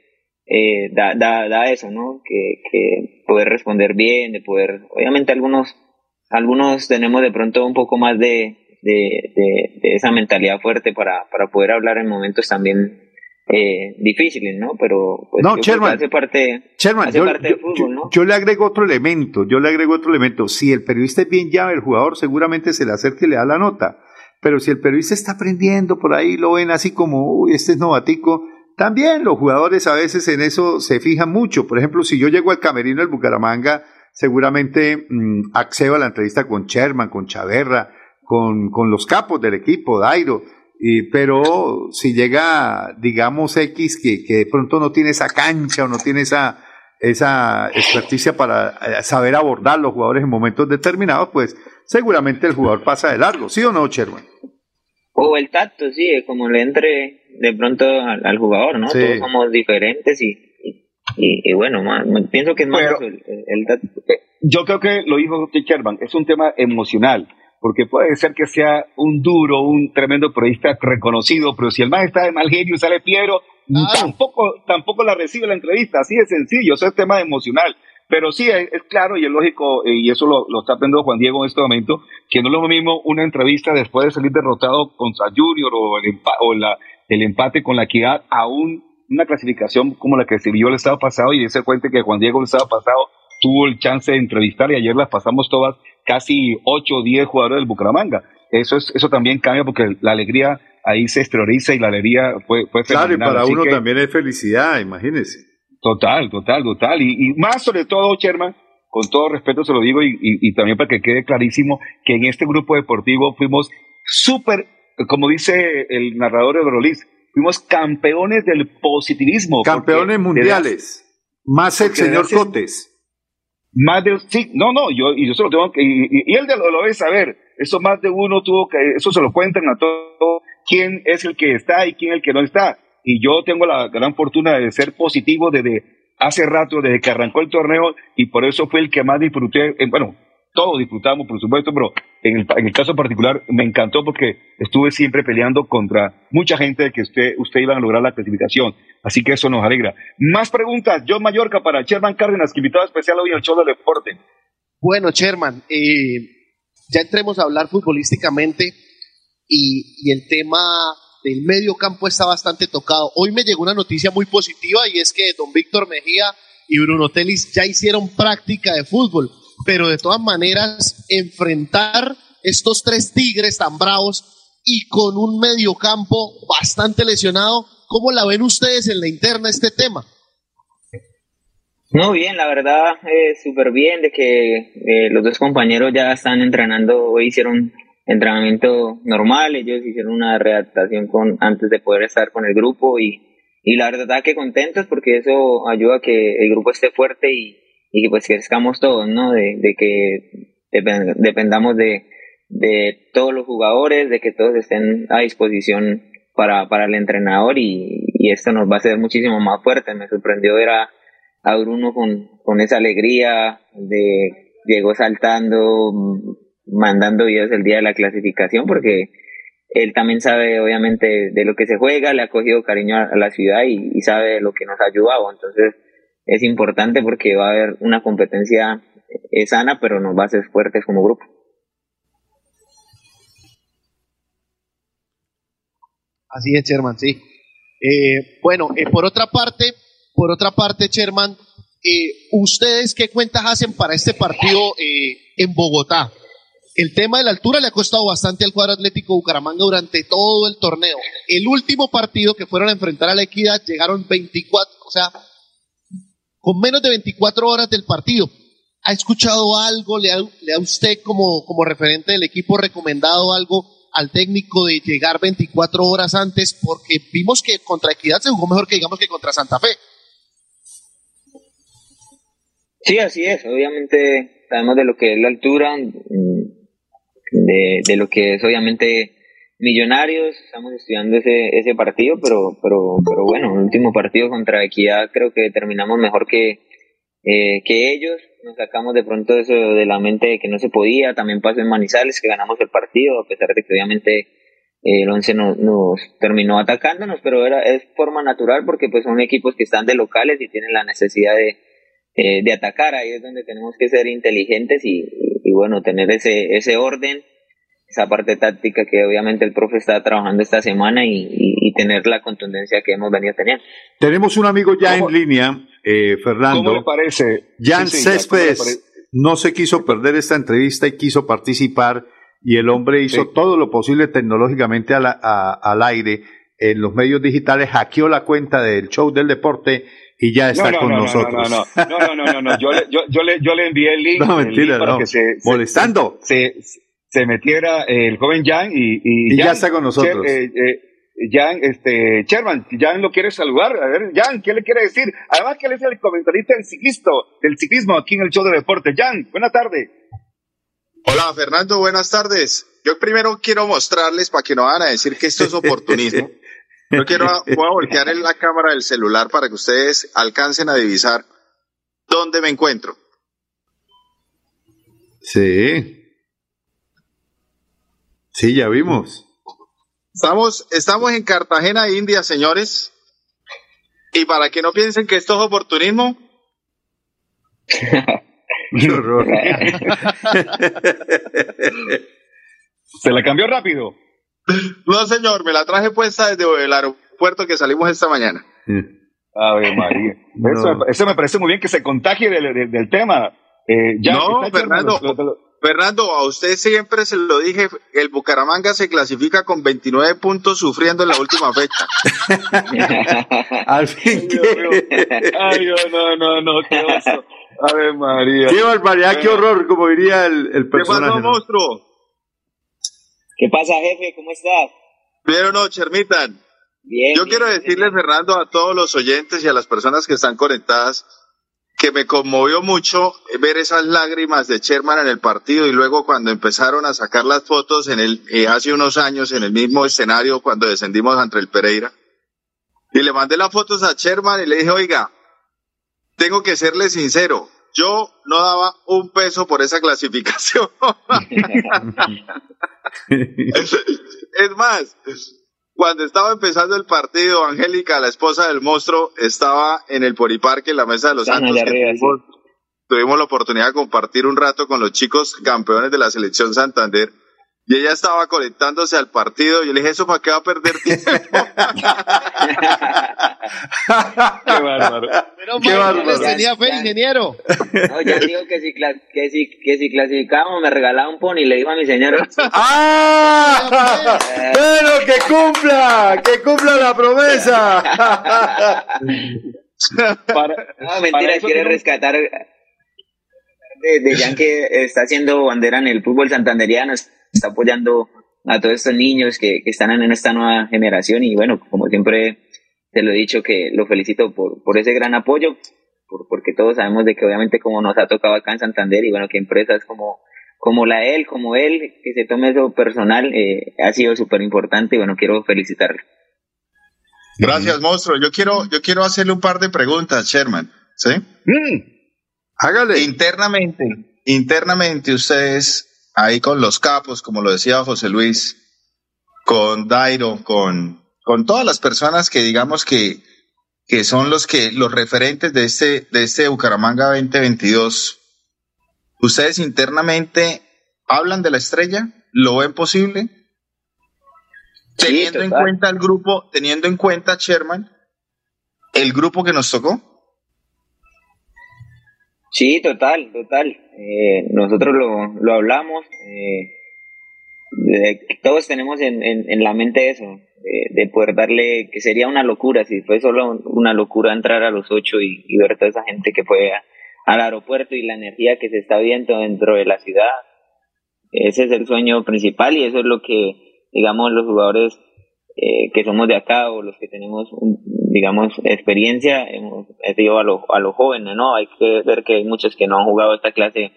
eh, da, da, da eso, ¿no? Que, que poder responder bien, de poder, obviamente algunos, algunos tenemos de pronto un poco más de, de, de, de esa mentalidad fuerte para, para poder hablar en momentos también eh, difíciles, ¿no? Pero pues, no, Sherman, hace parte, Sherman, hace yo, parte yo, del fútbol, ¿no? Yo, yo, le agrego otro elemento, yo le agrego otro elemento. Si el periodista es bien llave, el jugador seguramente se le acerca y le da la nota. Pero si el periodista está aprendiendo por ahí, lo ven así como, uy, este es novatico, también los jugadores a veces en eso se fijan mucho. Por ejemplo, si yo llego al camerino del Bucaramanga, seguramente mmm, accedo a la entrevista con Sherman, con Chaverra, con, con los capos del equipo, Dairo. Y, pero si llega, digamos, X, que, que de pronto no tiene esa cancha o no tiene esa, esa experticia para eh, saber abordar los jugadores en momentos determinados, pues seguramente el jugador pasa de largo, ¿sí o no, Sherman? O el tacto, sí, como le entre de pronto al, jugador, ¿no? Todos somos diferentes y, y, bueno, pienso que es más el, tacto. Eh, yo creo que lo dijo Sherman, es un tema emocional porque puede ser que sea un duro, un tremendo periodista reconocido, pero si el más está de mal genio y sale Piero, tampoco, tampoco la recibe la entrevista, así de sencillo, eso es tema emocional. Pero sí, es, claro y es lógico, eh, y eso lo, está aprendiendo Juan Diego en este momento, que no es lo mismo una entrevista después de salir derrotado contra Junior o el, o la, el empate con la equidad, a una clasificación como la que se vio el estado pasado y ese cuente que Juan Diego el estado pasado tuvo el chance de entrevistar y ayer las pasamos todas casi 8 o 10 jugadores del Bucaramanga. Eso, es, eso también cambia porque la alegría ahí se exterioriza y la alegría fue, fue Claro, y para uno también es felicidad, imagínese. Total, total, total. Y, y, más sobre todo, Sherman, con todo respeto se lo digo y, y, también para que quede clarísimo que en este grupo deportivo fuimos súper, como dice el narrador de fuimos campeones del positivismo. Campeones mundiales. más el señor Cotes. Más de, sí, no, no, yo, y yo se lo tengo que, y, él lo, lo debe saber. Eso más de uno tuvo que, eso se lo cuentan a todo, quién es el que está y quién es el que no está. Y yo tengo la gran fortuna de ser positivo desde hace rato, desde que arrancó el torneo, y por eso fue el que más disfruté, bueno, todos disfrutamos, por supuesto, pero en el, en el, caso particular me encantó porque estuve siempre peleando contra mucha gente de que usted, usted iba a lograr la clasificación. Así que eso nos alegra. Más preguntas. John Mallorca para Sherman Cárdenas, que invitado especial hoy al show del deporte. Bueno, Sherman, eh, ya entremos a hablar futbolísticamente y, y el tema del medio campo está bastante tocado. Hoy me llegó una noticia muy positiva y es que don Víctor Mejía y Bruno Telis ya hicieron práctica de fútbol pero de todas maneras enfrentar estos tres tigres tan bravos y con un mediocampo bastante lesionado, ¿cómo la ven ustedes en la interna este tema? No, bien, la verdad, eh, súper bien de que eh, los dos compañeros ya están entrenando, hoy hicieron entrenamiento normal, ellos hicieron una readaptación con, antes de poder estar con el grupo y, y la verdad que contentos porque eso ayuda a que el grupo esté fuerte y, y que pues crezcamos todos, ¿no? De, de que dependamos de, de todos los jugadores, de que todos estén a disposición para, para el entrenador y, y, esto nos va a hacer muchísimo más fuerte. Me sorprendió ver a, a Bruno con, con esa alegría de llegó saltando, mandando videos el día de la clasificación porque él también sabe obviamente de lo que se juega, le ha cogido cariño a, la ciudad y, sabe lo que nos ha ayudado. Entonces, es importante porque va a haber una competencia eh, sana, pero nos va a hacer fuertes como grupo. Así es, Sherman, sí. Eh, bueno, eh, por otra parte, por otra parte, Sherman, ¿ustedes qué cuentas hacen para este partido en Bogotá? El tema de la altura le ha costado bastante al cuadro Atlético Bucaramanga durante todo el torneo. El último partido que fueron a enfrentar a la Equidad llegaron 24, o sea, con menos de 24 horas del partido. ¿Ha escuchado algo? ¿Le ha, le usted como, como referente del equipo recomendado algo al técnico de llegar 24 horas antes? Porque vimos que contra Equidad se jugó mejor que digamos que contra Santa Fe. Sí, así es. Obviamente sabemos de lo que es la altura, mm, de, de lo que es obviamente Millonarios, estamos estudiando ese, ese partido, pero, pero, pero bueno, el último partido contra Equidad creo que terminamos mejor que, eh, que ellos. Nos sacamos de pronto eso de la mente de que no se podía. También pasó en Manizales que ganamos el partido, a pesar de que obviamente eh, el 11 nos, nos terminó atacándonos, pero era, es forma natural porque pues son equipos que están de locales y tienen la necesidad de, eh, de atacar. Ahí es donde tenemos que ser inteligentes y, y, y bueno, tener ese, ese orden esa parte táctica que obviamente el profe está trabajando esta semana y, tener la contundencia que hemos venido teniendo. Tenemos un amigo ya en línea, eh, Fernando. ¿Cómo le parece? Jan Céspedes no se quiso perder esta entrevista y quiso participar y el hombre hizo todo lo posible tecnológicamente al aire en los medios digitales, hackeó la cuenta del show del deporte y ya está con nosotros. No, no, no, no, no, Yo, le, yo, yo, le, yo le envié el link. No, mentira, no. Molestando. Se, se metiera el joven Jan y, y, ya está con nosotros. Eh, eh, Jan, este, Sherman, Jan lo quiere saludar. A ver, Jan, ¿qué le quiere decir? Además que él es el comentarista del ciclismo, del ciclismo aquí en el show de deporte. Jan, buena tarde. Hola, Fernando, buenas tardes. Yo primero quiero mostrarles para que no van a decir que esto es (laughs) oportunismo. Yo quiero, voy a voltear en la cámara del celular para que ustedes alcancen a divisar dónde me encuentro. Sí. Sí, ya vimos. Estamos, estamos en Cartagena, India, señores. Y para que no piensen que esto es oportunismo. Qué horror. (laughs) Se la cambió rápido. No, señor, me la traje puesta desde el aeropuerto que salimos esta mañana. A ver, María. Eso, eso, me parece muy bien que se contagie del, del, tema. Eh, ya, no, Fernando, Fernando, a usted siempre se lo dije, el Bucaramanga se clasifica con 29 puntos sufriendo en la última fecha. (laughs) Al fin Ay, no, no, no, qué oso. A ver, María. Qué barbaridad, qué horror, como diría el, el personaje. ¿Qué pasó, monstruo? ¿Qué pasa, jefe? ¿Cómo estás? Bien o no, Chermitan. Bien. Yo bien, quiero decirle. Fernando, a todos los oyentes y a las personas que están conectadas, que me conmovió mucho ver esas lágrimas de Sherman en el partido y luego cuando empezaron a sacar las fotos en el, eh, hace unos años en el mismo escenario cuando descendimos ante el Pereira. Y le mandé las fotos a Sherman y le dije, oiga, tengo que serle sincero, yo no daba un peso por esa clasificación. (laughs) es más, cuando estaba empezando el partido, Angélica, la esposa del monstruo, estaba en el Poriparque, en la Mesa de los Están Santos. arriba, tuvimos, tuvimos la oportunidad de compartir un rato con los chicos campeones de la selección Santander. Y ella estaba conectándose al partido. Y yo le dije, ¿eso para qué va a perder tiempo? (laughs) Qué bárbaro. Pero Qué bárbaro. les tenía fe, ingeniero. No, ya digo que si, que, si, que si clasificábamos me regalaba un pony, le dijo a mi señora. (laughs) ¡Ah! (laughs) ¡Bueno, que cumpla! ¡Que cumpla la promesa! Para, No, mentira, quiere rescatar de, de Jan que está haciendo bandera en el fútbol santanderiano, está apoyando a todos estos niños que, que están en esta nueva generación y bueno, como siempre te lo he dicho que lo felicito por, por ese gran apoyo, por, porque todos sabemos de que obviamente como nos ha tocado acá en Santander y bueno, que empresas como, como la él, como él, que se tome eso personal, eh, ha sido súper importante y bueno, quiero felicitarlo. Gracias, monstruo. Yo quiero, yo quiero hacerle un par de preguntas, Sherman. ¿Sí? Mm, Hágale. Internamente, internamente ustedes ahí con los capos, como lo decía José Luis, con Dairo, con, con todas las personas que digamos que, que son los que, los referentes de este, de este Bucaramanga 2022, ustedes internamente hablan de la estrella, lo ven posible, Sí, teniendo en cuenta el grupo, teniendo en cuenta, Sherman, el grupo que nos tocó. Sí, total, total. Eh, nosotros lo, lo hablamos. eh, de- todos tenemos en, en, la mente eso, de, de poder darle, que sería una locura, si fue solo una locura entrar a los ocho y, ver toda esa gente que fue al aeropuerto y la energía que se está viendo dentro de la ciudad. Ese es el sueño principal y eso es lo que, digamos, los jugadores eh, que somos de acá o los que tenemos, digamos, experiencia, hemos digo a, lo- a los jóvenes, ¿no? Hay que ver que hay muchos que no han jugado esta clase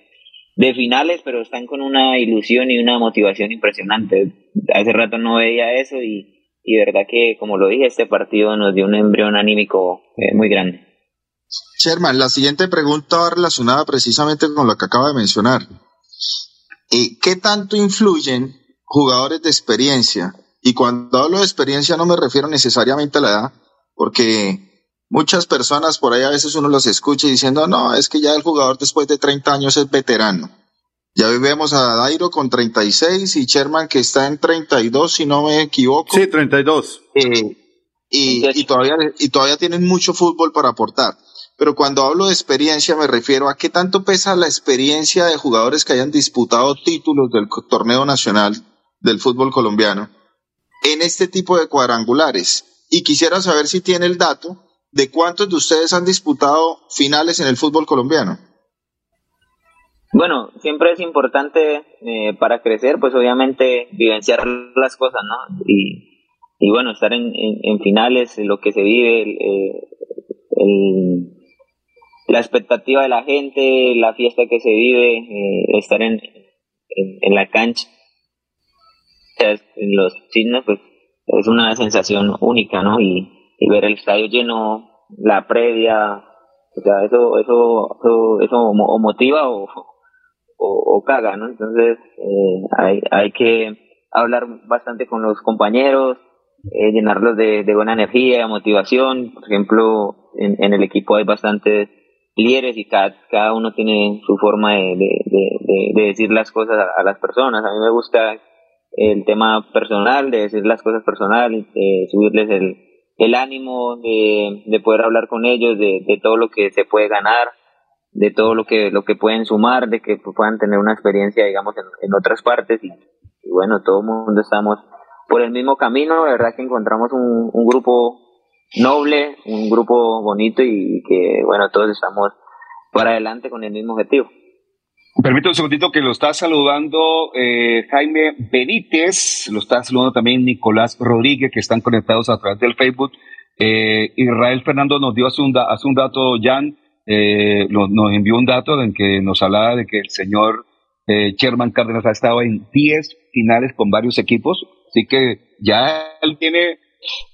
de finales, pero están con una ilusión y una motivación impresionante. Hace rato no veía eso y, y verdad que, como lo dije, este partido nos dio un embrión anímico eh, muy grande. Sherman, la siguiente pregunta va relacionada precisamente con lo que acaba de mencionar. Eh, ¿Qué tanto influyen jugadores de experiencia? Y cuando hablo de experiencia no me refiero necesariamente a la edad, porque muchas personas por ahí a veces uno los escucha diciendo, no, es que ya el jugador después de 30 años es veterano. Ya vemos a Dairo con 36 y Sherman que está en 32, si no me equivoco. Sí, 32. Eh, y, y todavía, y todavía tienen mucho fútbol para aportar. Pero cuando hablo de experiencia me refiero a qué tanto pesa la experiencia de jugadores que hayan disputado títulos del torneo nacional del fútbol colombiano en este tipo de cuadrangulares. Y quisiera saber si tiene el dato de cuántos de ustedes han disputado finales en el fútbol colombiano. Bueno, siempre es importante eh, para crecer, pues obviamente vivenciar las cosas, ¿no? Y, bueno, estar en, finales, lo que se vive, el, la expectativa de la gente, la fiesta que se vive, eh, estar en, en, la cancha, en los signos, pues es una sensación única, ¿no? Y, ver el estadio lleno, la previa, o sea, eso, eso, eso, o motiva o, o, caga, ¿no? Entonces, eh, hay, hay que hablar bastante con los compañeros, eh, llenarlos de, de, buena energía, motivación. Por ejemplo, en, en el equipo hay bastantes líderes y cada, cada uno tiene su forma de, de, de decir las cosas a, las personas. A mí me gusta el tema personal, de decir las cosas personales, de subirles el, el ánimo, de, de poder hablar con ellos, de, de todo lo que se puede ganar, de todo lo que, lo que pueden sumar, de que puedan tener una experiencia, digamos, en, en otras partes. Y, bueno, todo el mundo estamos por el mismo camino, de verdad que encontramos un, un grupo noble, un grupo bonito y que, bueno, todos estamos para adelante con el mismo objetivo. Permítame un segundito que lo está saludando eh, Jaime Benítez, lo está saludando también Nicolás Rodríguez, que están conectados a través del Facebook. Eh, Israel Fernando nos dio hace un, dato, Jan, eh, nos envió un dato en que nos hablaba de que el señor eh, Sherman Cárdenas ha estado en 10 finales con varios equipos, así que ya él tiene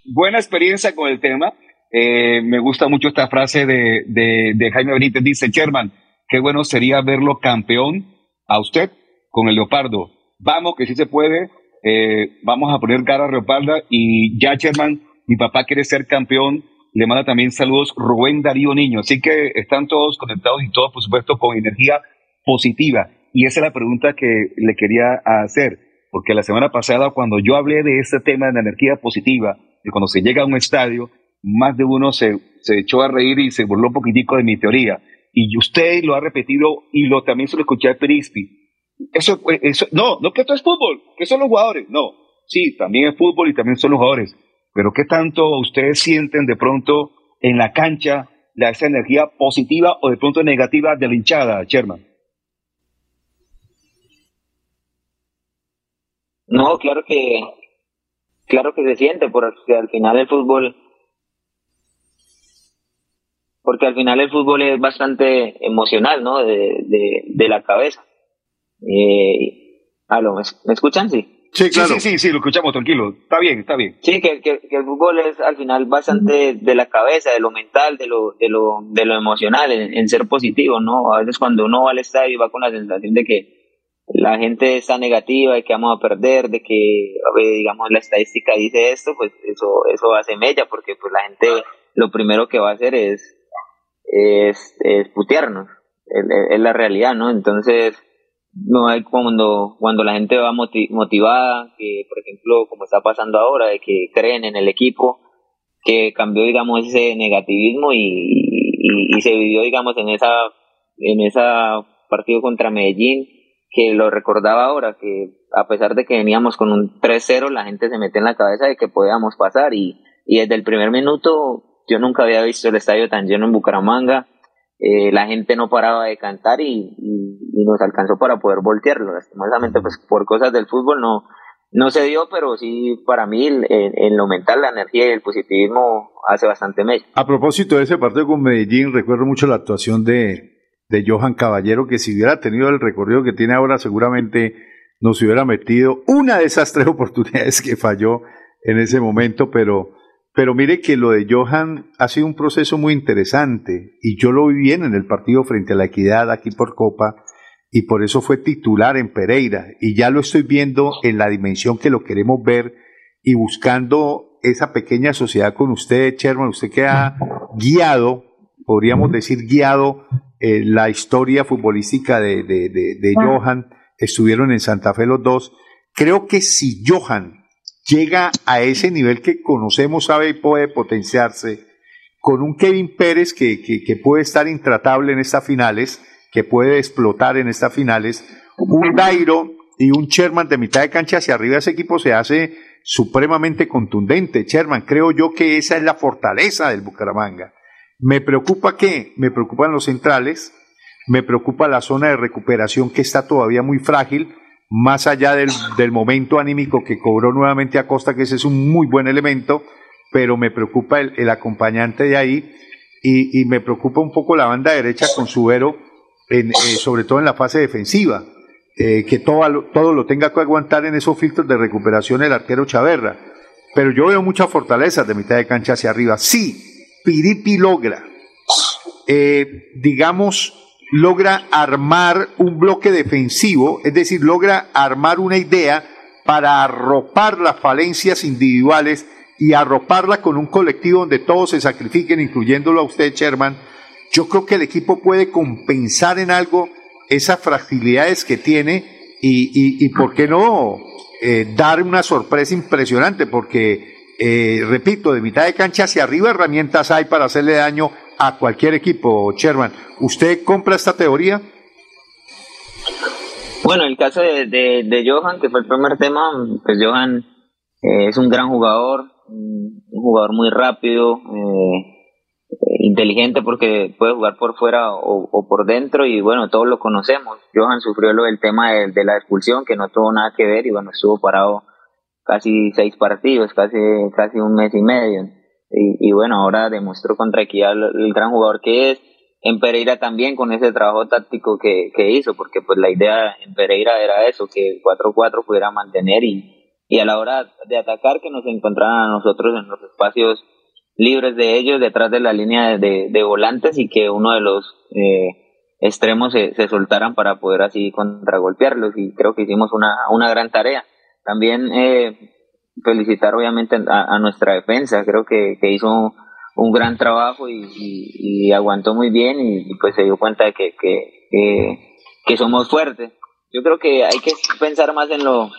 buena experiencia con el tema. Eh, me gusta mucho esta frase de, de, Jaime Benítez, dice, Sherman, qué bueno sería verlo campeón a usted con el Leopardo. Vamos, que sí se puede, eh, vamos a poner cara a Leopardo y ya Sherman, mi papá quiere ser campeón, le manda también saludos Rubén Darío Niño, así que están todos conectados y todos, por supuesto, con energía positiva. Y esa es la pregunta que le quería hacer porque la semana pasada cuando yo hablé de ese tema de la energía positiva, de cuando se llega a un estadio, más de uno se, se echó a reír y se burló un poquitico de mi teoría. Y usted lo ha repetido y lo también se lo escuché a Perispi. Eso, eso, no, no que esto es fútbol, que son los jugadores. No, sí, también es fútbol y también son los jugadores. Pero ¿qué tanto ustedes sienten de pronto en la cancha la, esa energía positiva o de pronto negativa de la hinchada, Sherman? No, claro que, claro que se siente, porque al final el fútbol, porque al final el fútbol es bastante emocional, ¿no? De, de, la cabeza. Eh, ¿me, escuchan? Sí. Sí, claro. Sí, sí, sí, lo escuchamos tranquilo. Está bien, está bien. Sí, que, que, el fútbol es al final bastante de la cabeza, de lo mental, de lo, de lo, de lo emocional, en, en ser positivo, ¿no? A veces cuando uno va al estadio va con la sensación de que la gente está negativa de que vamos a perder, de que, digamos, la estadística dice esto, pues eso, eso hace mella, porque pues la gente lo primero que va a hacer es, es, es putearnos, es, la realidad, ¿no? Entonces, no hay cuando, cuando la gente va motivada, que por ejemplo, como está pasando ahora, de que creen en el equipo, que cambió, digamos, ese negativismo y, y, y se vivió, digamos, en esa, en esa partido contra Medellín, que lo recordaba ahora, que a pesar de que veníamos con un 3-0, la gente se mete en la cabeza de que podíamos pasar y, y desde el primer minuto yo nunca había visto el estadio tan lleno en Bucaramanga, eh, la gente no paraba de cantar y, y, nos alcanzó para poder voltearlo, lastimosamente pues por cosas del fútbol no, no se dio, pero sí para mí en, en lo mental la energía y el positivismo hace bastante medio. A propósito de ese partido con Medellín, recuerdo mucho la actuación de de Johan Caballero, que si hubiera tenido el recorrido que tiene ahora, seguramente nos hubiera metido una de esas tres (laughs) oportunidades que falló en ese momento, pero, pero mire que lo de Johan ha sido un proceso muy interesante y yo lo vi bien en el partido frente a la Equidad aquí por Copa y por eso fue titular en Pereira y ya lo estoy viendo en la dimensión que lo queremos ver y buscando esa pequeña sociedad con usted, Sherman, usted que ha guiado, podríamos decir guiado eh, la historia futbolística de, de, Johan, estuvieron en Santa Fe los dos. Creo que si Johan llega a ese nivel que conocemos, sabe y puede potenciarse, con un Kevin Pérez que, que, puede estar intratable en estas finales, que puede explotar en estas finales, un Dairo y un Sherman de mitad de cancha hacia arriba, ese equipo se hace supremamente contundente. Sherman, creo yo que esa es la fortaleza del Bucaramanga. Me preocupa qué? Me preocupan los centrales, me preocupa la zona de recuperación que está todavía muy frágil, más allá del, del momento anímico que cobró nuevamente a Costa, que ese es un muy buen elemento, pero me preocupa el, el acompañante de ahí y, y, me preocupa un poco la banda derecha con Subero, en, eh, sobre todo en la fase defensiva, eh, que todo, todo lo tenga que aguantar en esos filtros de recuperación el arquero Chaverra. Pero yo veo mucha fortaleza de mitad de cancha hacia arriba. Sí, Piripi logra, eh, digamos, logra armar un bloque defensivo, es decir, logra armar una idea para arropar las falencias individuales y arroparla con un colectivo donde todos se sacrifiquen, incluyéndolo a usted, Sherman. Yo creo que el equipo puede compensar en algo esas fragilidades que tiene y, y, y ¿por qué no eh, dar una sorpresa impresionante? Porque, eh, repito, de mitad de cancha hacia arriba herramientas hay para hacerle daño a cualquier equipo, Sherman. ¿Usted compra esta teoría? Bueno, el caso de, Johan, que fue el primer tema, pues Johan eh, es un gran jugador, un jugador muy rápido, eh, inteligente porque puede jugar por fuera o, o, por dentro y bueno, todos lo conocemos. Johan sufrió lo del tema de, de, la expulsión que no tuvo nada que ver y bueno, estuvo parado casi seis partidos, casi, casi un mes y medio. Y, y bueno, ahora demostró contra Equidad el, gran jugador que es. En Pereira también con ese trabajo táctico que, que hizo, porque pues la idea en Pereira era eso, que el 4-4 pudiera mantener y, y a la hora de atacar que nos encontraran a nosotros en los espacios libres de ellos detrás de la línea de, de, de volantes y que uno de los eh, extremos se, se, soltaran para poder así contragolpearlos y creo que hicimos una, una gran tarea. También eh, felicitar obviamente a, nuestra defensa, creo que, que hizo un gran trabajo y, aguantó muy bien y pues se dio cuenta de que, que, que, que somos fuertes. Yo creo que hay que pensar más en lo,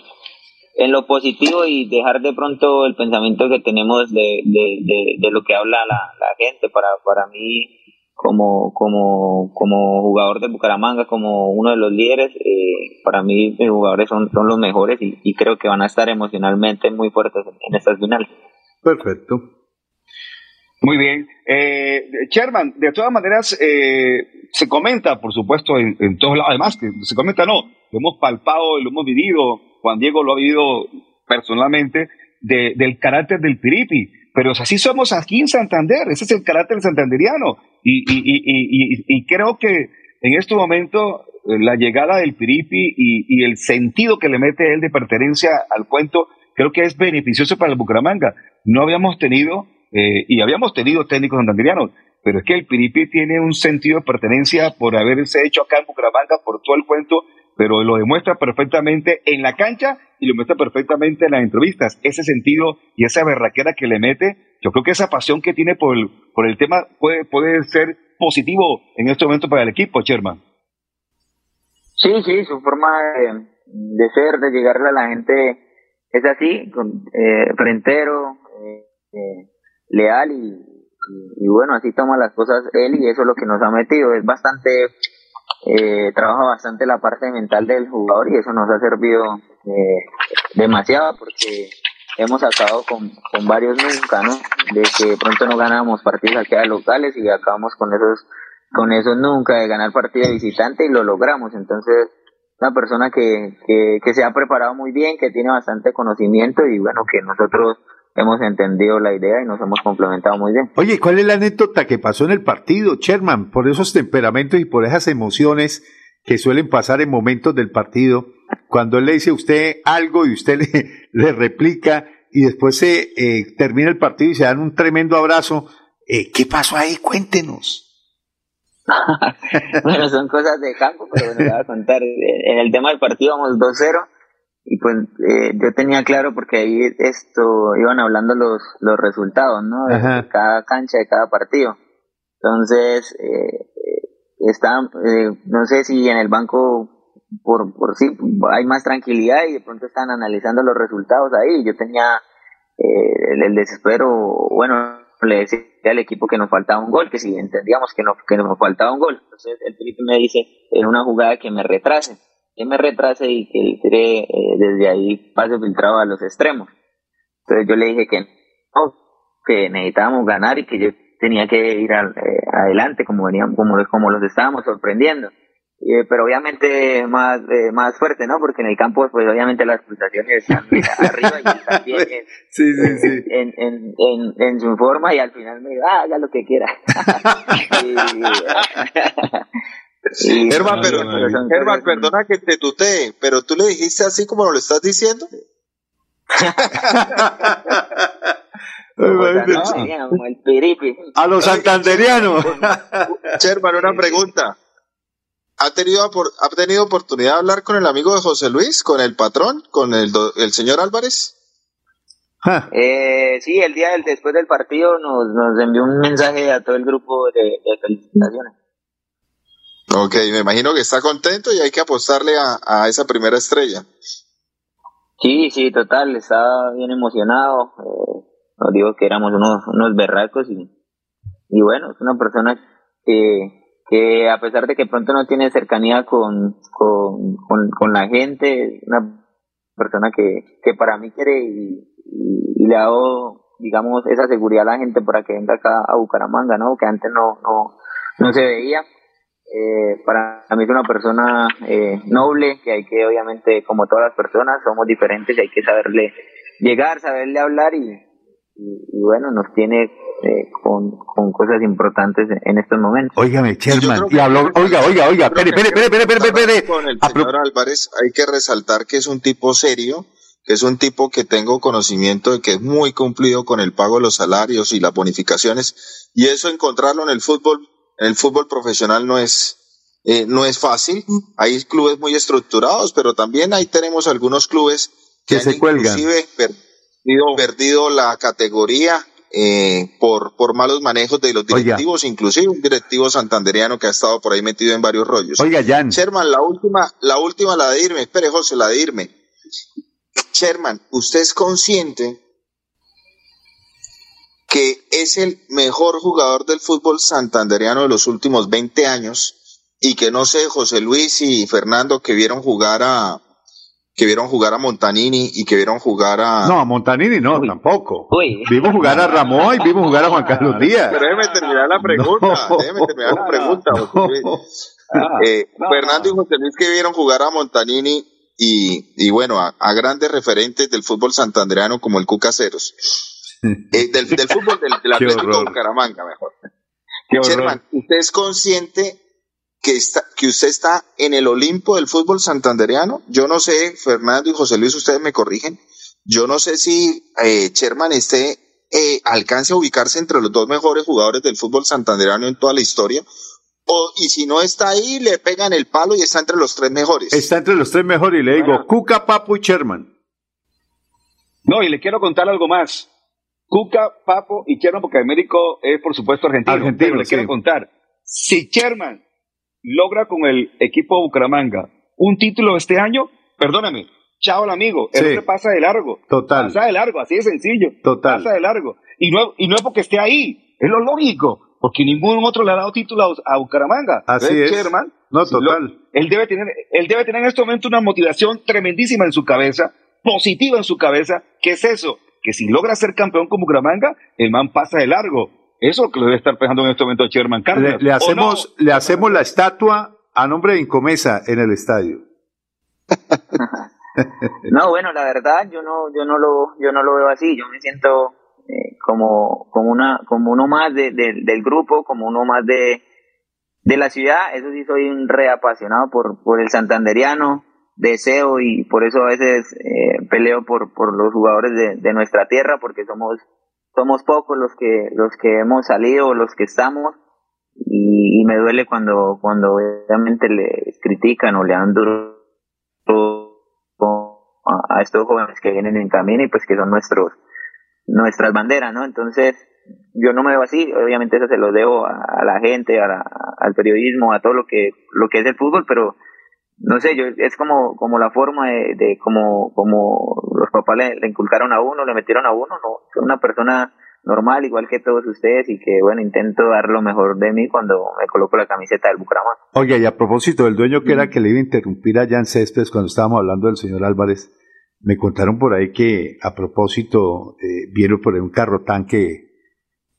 en lo positivo y dejar de pronto el pensamiento que tenemos de, de, de, de lo que habla la, la, gente. Para, para mí, como, como, como jugador de Bucaramanga, como uno de los líderes, eh, para mí mis jugadores son, son los mejores y, y, creo que van a estar emocionalmente muy fuertes en, estas finales. Perfecto. Muy bien. Eh, Sherman, de todas maneras, eh, se comenta, por supuesto, en, todos lados, además, que se comenta, no, lo hemos palpado, lo hemos vivido, Juan Diego lo ha vivido personalmente, de, del carácter del Piripi, pero así somos aquí en Santander, ese es el carácter santanderiano, y, y, y, y creo que en este momento la llegada del Piripi y, el sentido que le mete él de pertenencia al cuento, creo que es beneficioso para el Bucaramanga. No habíamos tenido eh, y habíamos tenido técnicos santanderianos, pero es que el Piripi tiene un sentido de pertenencia por haberse hecho acá en Bucaramanga, por todo el cuento, pero lo demuestra perfectamente en la cancha y lo muestra perfectamente en las entrevistas. Ese sentido y esa berraquera que le mete, yo creo que esa pasión que tiene por el, por el tema puede, puede ser positivo en este momento para el equipo, Sherman. Sí, sí, su forma de, de ser, de llegarle a la gente es así, con, eh, frentero, eh, eh, leal y, y, y, bueno, así toma las cosas él y eso es lo que nos ha metido. Es bastante, eh, trabaja bastante la parte mental del jugador y eso nos ha servido eh, demasiado porque hemos acabado con, con varios nunca, ¿no? De que pronto no ganamos partidos aquí a locales y acabamos con esos, con esos nunca de ganar partido visitante y lo logramos. Entonces, una persona que, que, que se ha preparado muy bien, que tiene bastante conocimiento y bueno, que nosotros hemos entendido la idea y nos hemos complementado muy bien. Oye, ¿cuál es la anécdota que pasó en el partido, Sherman? Por esos temperamentos y por esas emociones que suelen pasar en momentos del partido, cuando él le dice a usted algo y usted (laughs) le, le replica y después se eh, termina el partido y se dan un tremendo abrazo. Eh, ¿Qué pasó ahí? Cuéntenos. (laughs) bueno, son cosas de campo, pero bueno, le voy a contar. (laughs) En el tema del partido vamos 2-0 y pues eh, yo tenía claro porque ahí esto iban hablando los los resultados no de, de cada cancha de cada partido. Entonces eh, está eh, no sé si en el banco por por sí hay más tranquilidad y de pronto están analizando los resultados ahí. Yo tenía eh, el, el, desespero bueno le decía al equipo que nos faltaba un gol que si entendíamos que no que nos faltaba un gol. Entonces el Felipe me dice en una jugada que me retrase que me retrase y que tire eh, desde ahí pase filtrado a los extremos. Entonces yo le dije que no, que necesitábamos ganar y que yo tenía que ir a, eh, adelante como veníamos, como, como los estábamos sorprendiendo. eh, pero obviamente más eh, más fuerte, ¿no? Porque en el campo, pues obviamente las pulsaciones están (laughs) arriba y también en, sí, sí, sí. En, en, en, en, su forma y al final me digo, ah, haga lo que quiera. (laughs) y, Germán, pero, perdona que te tutee, pero tú le dijiste así como lo estás diciendo. (laughs) A los santanderianos. (laughs) Sherman, una pregunta. ¿Ha tenido, ¿Ha tenido oportunidad de hablar con el amigo de José Luis, con el patrón, con el, el señor Álvarez? Eh, sí, el día del, después del partido nos, nos envió un mensaje a todo el grupo de, de felicitaciones. Ok, me imagino que está contento y hay que apostarle a, a esa primera estrella. Sí, sí, total, estaba bien emocionado. Eh, nos digo que éramos unos, unos berracos y, y bueno, es una persona que, que a pesar de que pronto no tiene cercanía con, con, con, la gente, es una persona que, que para mí quiere y, y, le ha dado, digamos, esa seguridad a la gente para que venga acá a Bucaramanga, ¿no? Que antes no, no, no se veía. Eh, para mí es una persona eh, noble, que hay que, obviamente, como todas las personas, somos diferentes y hay que saberle llegar, saberle hablar y, y, bueno, nos tiene eh, con, con, cosas importantes en estos momentos. Óigame, Sherman, y habló, oiga, oiga, oiga, espere, espere, espere, espere, espere. Con el señor Álvarez hay que resaltar que es un tipo serio, que es un tipo que tengo conocimiento de que es muy cumplido con el pago de los salarios y las bonificaciones, y eso encontrarlo en el fútbol, el fútbol profesional no es, eh, no es fácil. Hay clubes muy estructurados, pero también ahí tenemos algunos clubes que, se cuelgan. inclusive perdido la categoría eh, por, por malos manejos de los directivos, inclusive un directivo santanderiano que ha estado por ahí metido en varios rollos. Oiga, Jan. Sherman, la última, la última, la de irme, espere José, la de irme. Sherman, ¿usted es consciente que es el mejor jugador del fútbol santanderiano de los últimos 20 años y que no sé, José Luis y Fernando que vieron jugar a, que vieron jugar a Montanini y que vieron jugar a... No, a Montanini no, tampoco. Vimos jugar a Ramón y vimos jugar a Juan Carlos Díaz. Pero déjeme terminar la pregunta, déjeme terminar la pregunta. Ah, eh, Fernando y José Luis que vieron jugar a Montanini y, y bueno, a, grandes referentes del fútbol santandereano como el Cucaseros. Eh, del, del, fútbol del, del (laughs) Atlético de Bucaramanga, mejor. Sherman, ¿usted es consciente que, está, que usted está en el Olimpo del fútbol santandereano. Yo no sé, Fernando y José Luis, ustedes me corrigen. Yo no sé si eh, Sherman esté, eh, alcance a ubicarse entre los dos mejores jugadores del fútbol santandereano en toda la historia. O, y si no está ahí, le pegan el palo y está entre los tres mejores. Está entre los tres mejores y le digo, Cuca, Papo y Sherman. No, y le quiero contar algo más. Cuca, Papo y Sherman, porque Américo es por supuesto argentino. Argentino, pero le quiero contar. Si Sherman logra con el equipo de Bucaramanga un título este año, perdóname, chao el amigo, sí. pasa de largo. Total. Pasa de largo, así de sencillo. Total. Pasa de largo. Y no, y no es porque esté ahí, es lo lógico, porque ningún otro le ha dado título a, Bucaramanga. Así es. no, total. él, debe tener, él debe tener en este momento una motivación tremendísima en su cabeza, positiva en su cabeza. ¿Qué es eso? Que si logra ser campeón con Bucaramanga, el man pasa de largo eso que lo debe estar pensando en este momento Sherman Cárdenas. Le, hacemos, le hacemos la estatua a nombre de Incomesa en el estadio. (laughs) no, bueno, la verdad yo no, yo no lo, yo no lo veo así. Yo me siento eh, como, como una, como uno más de, del grupo, como uno más de, de la ciudad. Eso sí, soy un reapasionado por, por el santanderiano. Deseo y por eso a veces eh, peleo por, por los jugadores de, de nuestra tierra, porque somos somos pocos los que los que hemos salido, los que estamos y, me duele cuando cuando realmente le critican o le dan duro a, estos jóvenes que vienen en camino y pues que son nuestros nuestras banderas, ¿no? Entonces yo no me veo así, obviamente eso se lo debo a, la gente, al periodismo, a todo lo que lo que es el fútbol, pero no sé, yo es como como la forma de, de como como los papás le, inculcaron a uno, le metieron a uno, no, soy una persona normal igual que todos ustedes y que bueno, intento dar lo mejor de mí cuando me coloco la camiseta del Bucaramanga. Oye, y a propósito del dueño que era que le iba a interrumpir a Jan Céspedes cuando estábamos hablando del señor Álvarez, me contaron por ahí que a propósito eh, vieron por ahí un carro tanque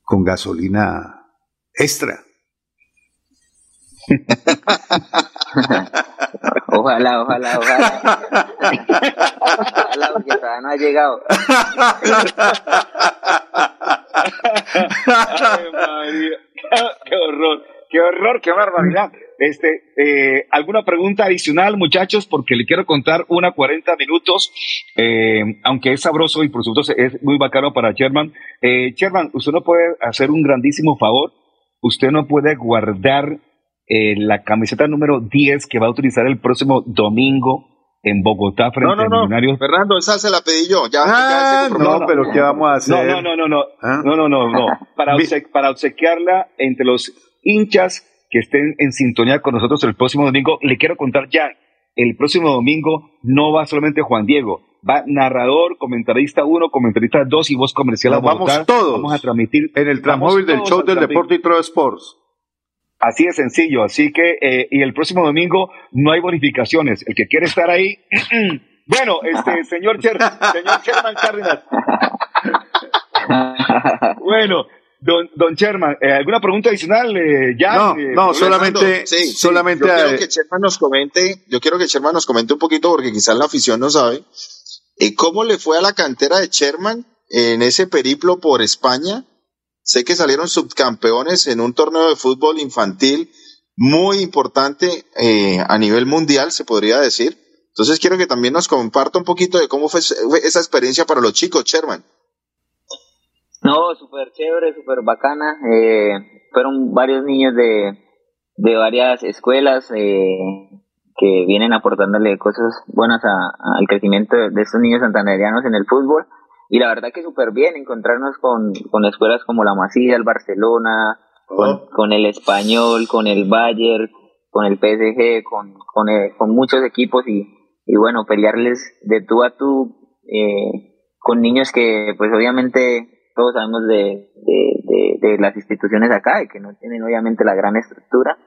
con gasolina extra. (laughs) ojalá, ojalá, ojalá. ojalá, porque no ha llegado. Ay, María. Qué horror, qué horror, qué barbaridad. Este, eh, ¿Alguna pregunta adicional, muchachos? Porque le quiero contar una 40 minutos, eh, aunque es sabroso y por supuesto es muy bacano para Sherman. Eh, Sherman, usted no puede hacer un grandísimo favor. Usted no puede guardar eh, la camiseta número 10 que va a utilizar el próximo domingo en Bogotá frente no, no, a Millonarios. Fernando, esa se la pedí yo. Ya, ah, ya no, pero ¿qué vamos a hacer? No, no, no, no, ¿Ah? no, no, no, no. Para, obse para obsequiarla entre los hinchas que estén en sintonía con nosotros el próximo domingo, le quiero contar ya, el próximo domingo no va solamente Juan Diego, va narrador, comentarista 1, comentarista 2 y voz comercial a Bogotá. vamos todos. Vamos a transmitir En el transmóvil del show del deporte y Pro Sports. Así de sencillo, así que, eh, y el próximo domingo no hay bonificaciones. El que quiere estar ahí, (clears throat) bueno, este, (laughs) señor, Cher, señor Sherman Cárdenas. (laughs) bueno, don, don Sherman, eh, ¿alguna pregunta adicional? Eh, ya, No, eh, no, solamente, Sí, sí, solamente Yo a- quiero que Sherman nos comente, yo quiero que Sherman nos comente un poquito porque quizás la afición no sabe. ¿Cómo le fue a la cantera de Sherman en ese periplo por España? Sé que salieron subcampeones en un torneo de fútbol infantil muy importante eh, a nivel mundial, se podría decir. Entonces quiero que también nos comparta un poquito de cómo fue esa experiencia para los chicos, Sherman. No, súper chévere, súper bacana. Eh, fueron varios niños de, de varias escuelas eh, que vienen aportándole cosas buenas a- al crecimiento de estos niños santanderianos en el fútbol. Y la verdad que súper bien encontrarnos con, con escuelas como la Masía, el Barcelona, con, con el Español, con el Bayern, con el PSG, con, con, eh, con muchos equipos y, y bueno, pelearles de tú a tú eh, con niños que pues obviamente todos sabemos de, de, de, de las instituciones acá y que no tienen obviamente la gran estructura,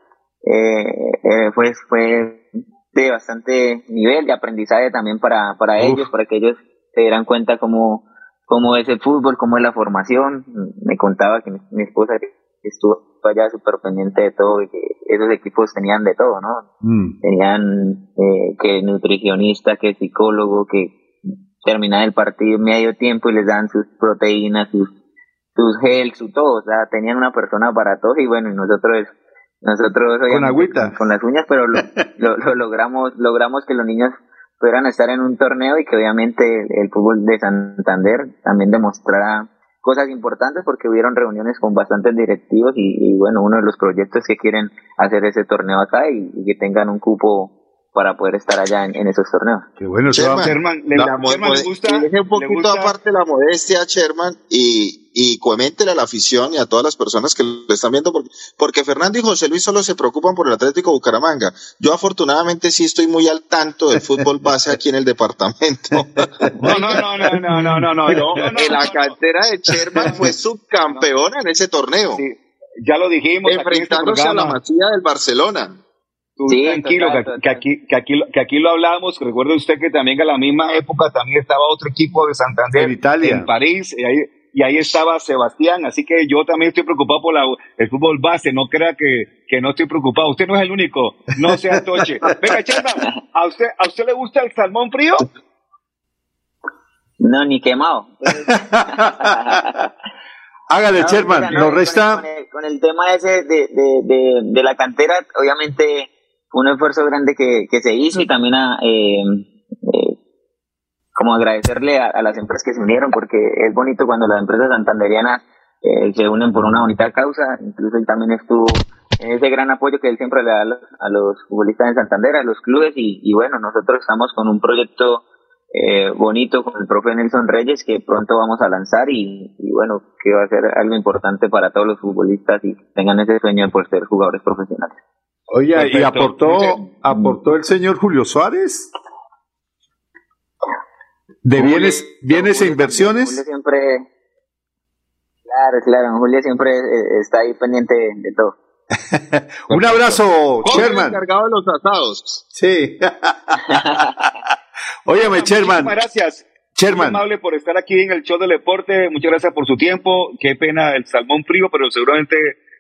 eh, eh, fue, fue de bastante nivel de aprendizaje también para, para Uf. ellos, para que ellos se dieran cuenta cómo, cómo es el fútbol, cómo es la formación. Me contaba que mi, mi esposa estuvo allá súper pendiente de todo y que esos equipos tenían de todo, ¿no? Mm. tenían eh, que nutricionista, que psicólogo, que terminaba el partido medio tiempo y les dan sus proteínas, sus, sus gel, su todo, o sea, tenían una persona para todo y bueno, y nosotros, nosotros obviamente, agüita. con, con las uñas, pero lo, (laughs) lo, lo logramos, logramos que los niños pudieran estar en un torneo y que obviamente el, el fútbol de Santander también demostrara cosas importantes porque hubieron reuniones con bastantes directivos y, y, bueno, uno de los proyectos que quieren hacer ese torneo acá y, y que tengan un cupo para poder estar allá en, en esos torneos. Qué bueno, Sherman, le- la Sherman, ¿le gusta? un ¿Le poquito gusta? aparte la modestia, Sherman, y, y coméntele a la afición y a todas las personas que lo están viendo, porque, porque Fernando y José Luis solo se preocupan por el Atlético Bucaramanga. Yo afortunadamente sí estoy muy al tanto del fútbol base aquí en el departamento. No, no, no, no, no, no, no, no. no, la cantera de Sherman fue subcampeona en ese torneo. Sí, ya lo dijimos. Enfrentándose a la masía del Barcelona. Sí, tranquilo. Que, aquí, que, aquí, que aquí lo hablamos. Recuerde usted que también a la misma época también estaba otro equipo de Santander. En Italia. En París. Y ahí, y ahí estaba Sebastián. Así que yo también estoy preocupado por la, el fútbol base. No crea que, que no estoy preocupado. Usted no es el único. No sea toche. Venga, Chema, ¿a usted, ¿a usted le gusta el salmón frío? No, ni quemado. (laughs) Hágale, No, Sherman, mira, no, nos con- resta... Con el, con el tema ese de, de, de, de la cantera, obviamente fue un esfuerzo grande que, que se hizo y también a, eh, eh, como agradecerle a, a las empresas que se unieron porque es bonito cuando las empresas santanderianas eh, se unen por una bonita causa, incluso él también estuvo en ese gran apoyo que él siempre le da a los, a los futbolistas de Santander, a los clubes y, y bueno, nosotros estamos con un proyecto eh, bonito con el profe Nelson Reyes que pronto vamos a lanzar y, y bueno, que va a ser algo importante para todos los futbolistas y tengan ese sueño de por ser jugadores profesionales. Oye, ¿y aportó, aportó el señor Julio Suárez? ¿De bienes, bienes e inversiones? Julio siempre, claro, claro, Julio siempre eh, está ahí pendiente de, todo. (laughs) Un abrazo, Sherman. encargado de los asados. Sí. (laughs) Óyeme, Sherman. Muchísimas gracias. Sherman. Muy amable por estar aquí en el show del deporte. Muchas gracias por su tiempo. Qué pena el salmón frío, pero seguramente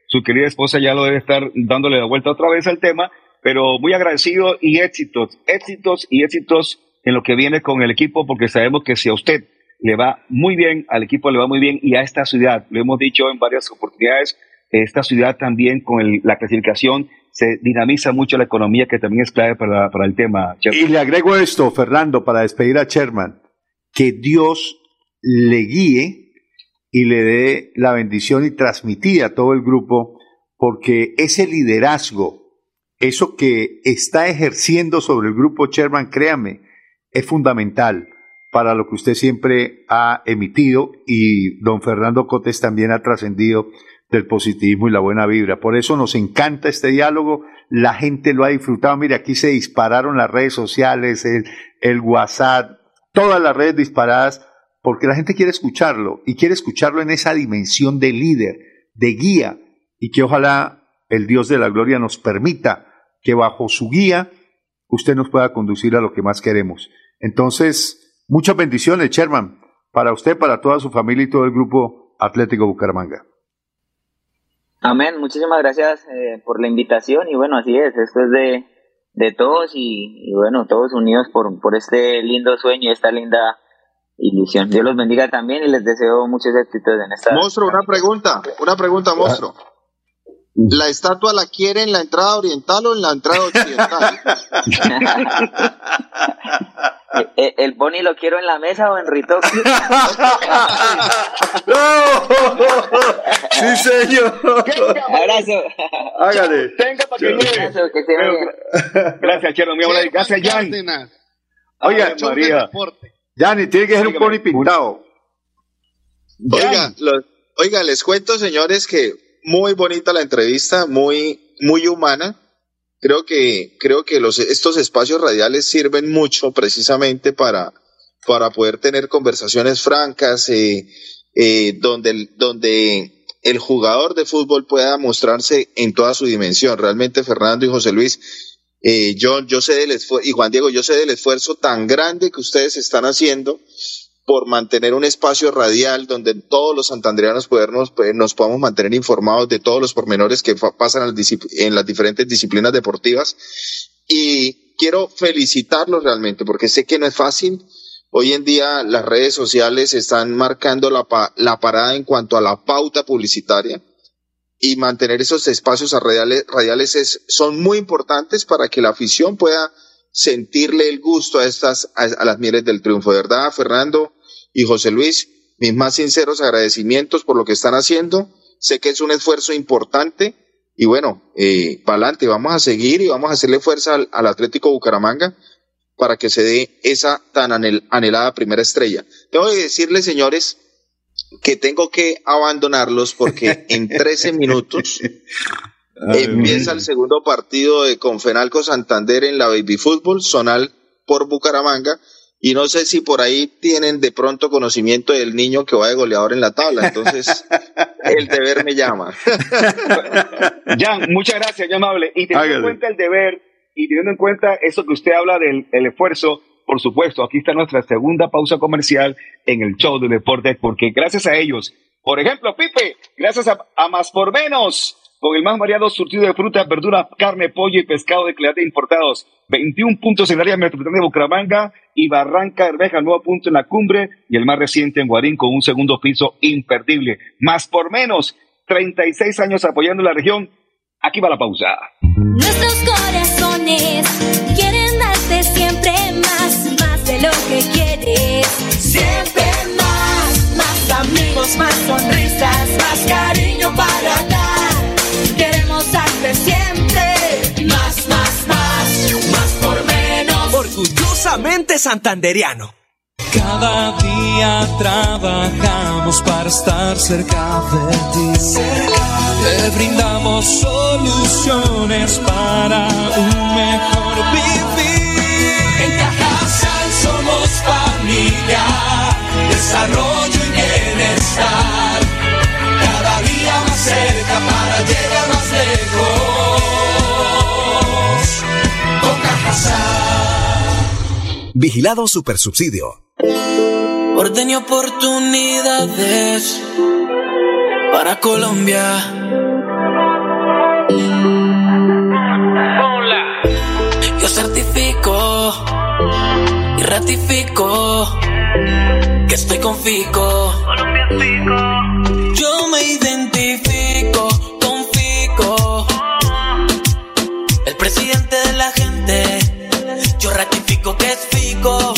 su querida esposa ya lo debe estar dándole la vuelta otra vez al tema. pero muy agradecido y éxitos, éxitos y éxitos en lo que viene con el equipo, porque sabemos que si a usted le va muy bien, al equipo le va muy bien y a esta ciudad, lo hemos dicho en varias oportunidades, esta ciudad también con la clasificación se dinamiza mucho la economía, que también es clave para, para el tema. Y le agrego esto, Fernando, para despedir a Sherman, que Dios le guíe y le dé la bendición y transmitía a todo el grupo, porque ese liderazgo, eso que está ejerciendo sobre el grupo Sherman, créame, es fundamental para lo que usted siempre ha emitido y don Fernando Cotes también ha trascendido del positivismo y la buena vibra. Por eso nos encanta este diálogo, la gente lo ha disfrutado. Mire, aquí se dispararon las redes sociales, el, el WhatsApp, todas las redes disparadas, porque la gente quiere escucharlo y quiere escucharlo en esa dimensión de líder, de guía, y que ojalá el Dios de la gloria nos permita que bajo su guía usted nos pueda conducir a lo que más queremos. Entonces, muchas bendiciones, Sherman, para usted, para toda su familia y todo el grupo Atlético Bucaramanga. Amén, muchísimas gracias eh, por la invitación y bueno, así es, esto es de, de todos y, bueno, todos unidos por, por este lindo sueño y esta linda ilusión. Dios los bendiga también y les deseo muchos éxitos en esta... Monstruo, una pregunta, una pregunta, monstruo. ¿La estatua la quiere en la entrada oriental o en la entrada occidental? Eh, (laughs) eh, ¿El pony lo quiero en la mesa o en Rito? (laughs) sí, señor. Abrazo. Hágale. Tenga para que Gracias, Chero. Gracias, Jan. Oiga, María. Yanni, tiene que ser un pony pintado. Oiga, oiga, les cuento, señores, que muy bonita la entrevista, muy, muy humana creo que, creo que los, estos espacios radiales sirven mucho precisamente para, para poder tener conversaciones francas, eh, eh, donde, donde el jugador de fútbol pueda mostrarse en toda su dimensión. Realmente Fernando y José Luis, eh, yo, yo sé del esfuerzo, y Juan Diego, yo sé del esfuerzo tan grande que ustedes están haciendo por mantener un espacio radial donde todos los santandrianos podernos, pues, nos podamos mantener informados de todos los pormenores que pasan en las diferentes disciplinas deportivas. Y quiero felicitarlos realmente porque sé que no es fácil. Hoy en día las redes sociales están marcando la, la parada en cuanto a la pauta publicitaria y mantener esos espacios radiales, radiales es, son muy importantes para que la afición pueda sentirle el gusto a estas, a, las mieles del triunfo. Verdad, Fernando, y José Luis, mis más sinceros agradecimientos por lo que están haciendo. Sé que es un esfuerzo importante y bueno, eh, para adelante, vamos a seguir y vamos a hacerle fuerza al, Atlético Bucaramanga para que se dé esa tan anhelada primera estrella. Tengo que decirles, señores, que tengo que abandonarlos porque en (laughs) 13 minutos empieza el segundo partido de Confenalco Santander en la Baby Fútbol, zonal por Bucaramanga y no sé si por ahí tienen de pronto conocimiento del niño que va de goleador en la tabla. Entonces, (laughs) el deber me llama. (laughs) Jan, muchas gracias, ya amable. Y teniendo en cuenta el deber y teniendo en cuenta eso que usted habla del esfuerzo, por supuesto, aquí está nuestra segunda pausa comercial en el show de deporte, porque gracias a ellos, por ejemplo, Pipe, gracias a, a Más por Menos, con el más variado surtido de frutas, verduras, carne, pollo y pescado de calidad importados. 21 puntos en el área metropolitana de Bucaramanga y Barranca Herbeja, nuevo punto en la cumbre y el más reciente en Guarín con un segundo piso imperdible. Más por menos, 36 años apoyando la región. Aquí va la pausa. Nuestros corazones quieren darte siempre más, más de lo que quieres. Siempre más, más amigos, más sonrisas, más cariño para dar siempre. Más, más, más, más por menos. Orgullosamente santanderiano. Cada día trabajamos para estar cerca de ti. Te brindamos soluciones para un mejor vivir. En Cajasal somos familia, desarrollo y bienestar. Llegar más Vigilado Supersubsidio. Orden y oportunidades para Colombia. Hola. Yo certifico y ratifico que estoy con Fico. Yo Ratifico que es Fico.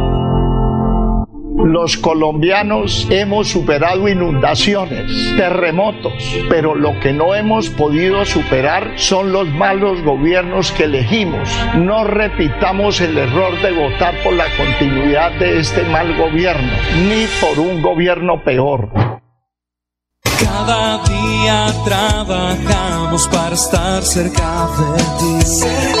Los colombianos hemos superado inundaciones, terremotos, pero lo que no hemos podido superar son los malos gobiernos que elegimos. No repitamos el error de votar por la continuidad de este mal gobierno, ni por un gobierno peor. Cada día trabajamos para estar cerca de ti.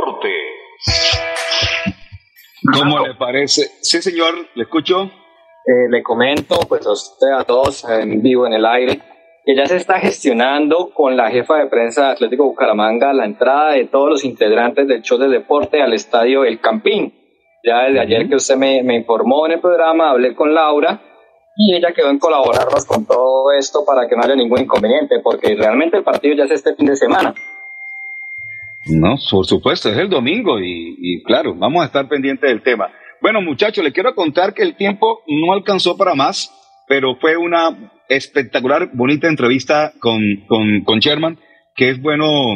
¿Cómo le parece? Sí, señor, le escucho. Eh, le comento pues a usted, a todos en vivo en el aire que ya se está gestionando con la jefa de prensa de Atlético Bucaramanga la entrada de todos los integrantes del show de deporte al estadio El Campín. Ya desde ayer que usted me, me informó en el programa, hablé con Laura y ella quedó en colaborarnos con todo esto para que no haya ningún inconveniente, porque realmente el partido ya es este fin de semana. No, por supuesto, es el domingo y, y claro, vamos a estar pendientes del tema. Bueno, muchachos, les quiero contar que el tiempo no alcanzó para más, pero fue una espectacular, bonita entrevista con, con, con Sherman, que es bueno,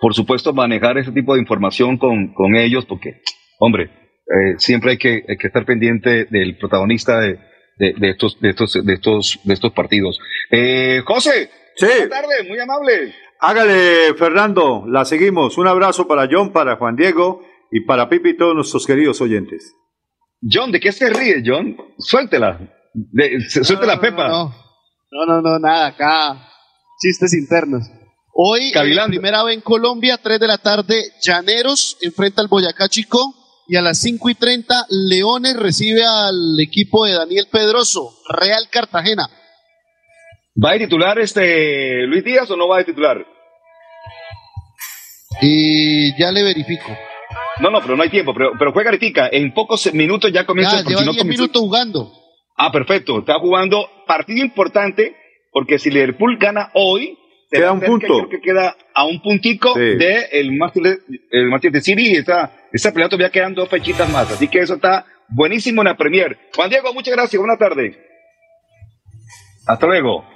por supuesto, manejar ese tipo de información con, con ellos, porque, hombre, eh, siempre hay que, hay que estar pendiente del protagonista de, de, estos, de, estos, de, estos, de estos partidos. Eh, José, sí. buenas tardes, muy amable. Hágale, Fernando, la seguimos. Un abrazo para John, para Juan Diego y para Pipi y todos nuestros queridos oyentes. John, ¿de qué se ríe, John? Suéltela. De, suéltela, Pepa. No no, no, nada, acá chistes internos. Hoy, primera vez en Colombia, 3 de la tarde, Llaneros enfrenta al Boyacá Chico y a las 5 y 30, Leones recibe al equipo de Daniel Pedroso, Real Cartagena. ¿Va a titular este Luis Díaz o no va a titular? Y ya le verifico. No, no, pero no hay tiempo, pero, pero juega ahorita, en pocos minutos ya comienza. Ya, lleva 10 minutos jugando. Ah, perfecto, está jugando partido importante, porque si Liverpool gana hoy, queda un punto. Creo que queda a un puntico de el Manchester, el Manchester City y está, está peleando todavía quedan dos fechitas más. Así que eso está buenísimo en la Premier. Juan Diego, muchas gracias. Buenas tardes. Hasta luego.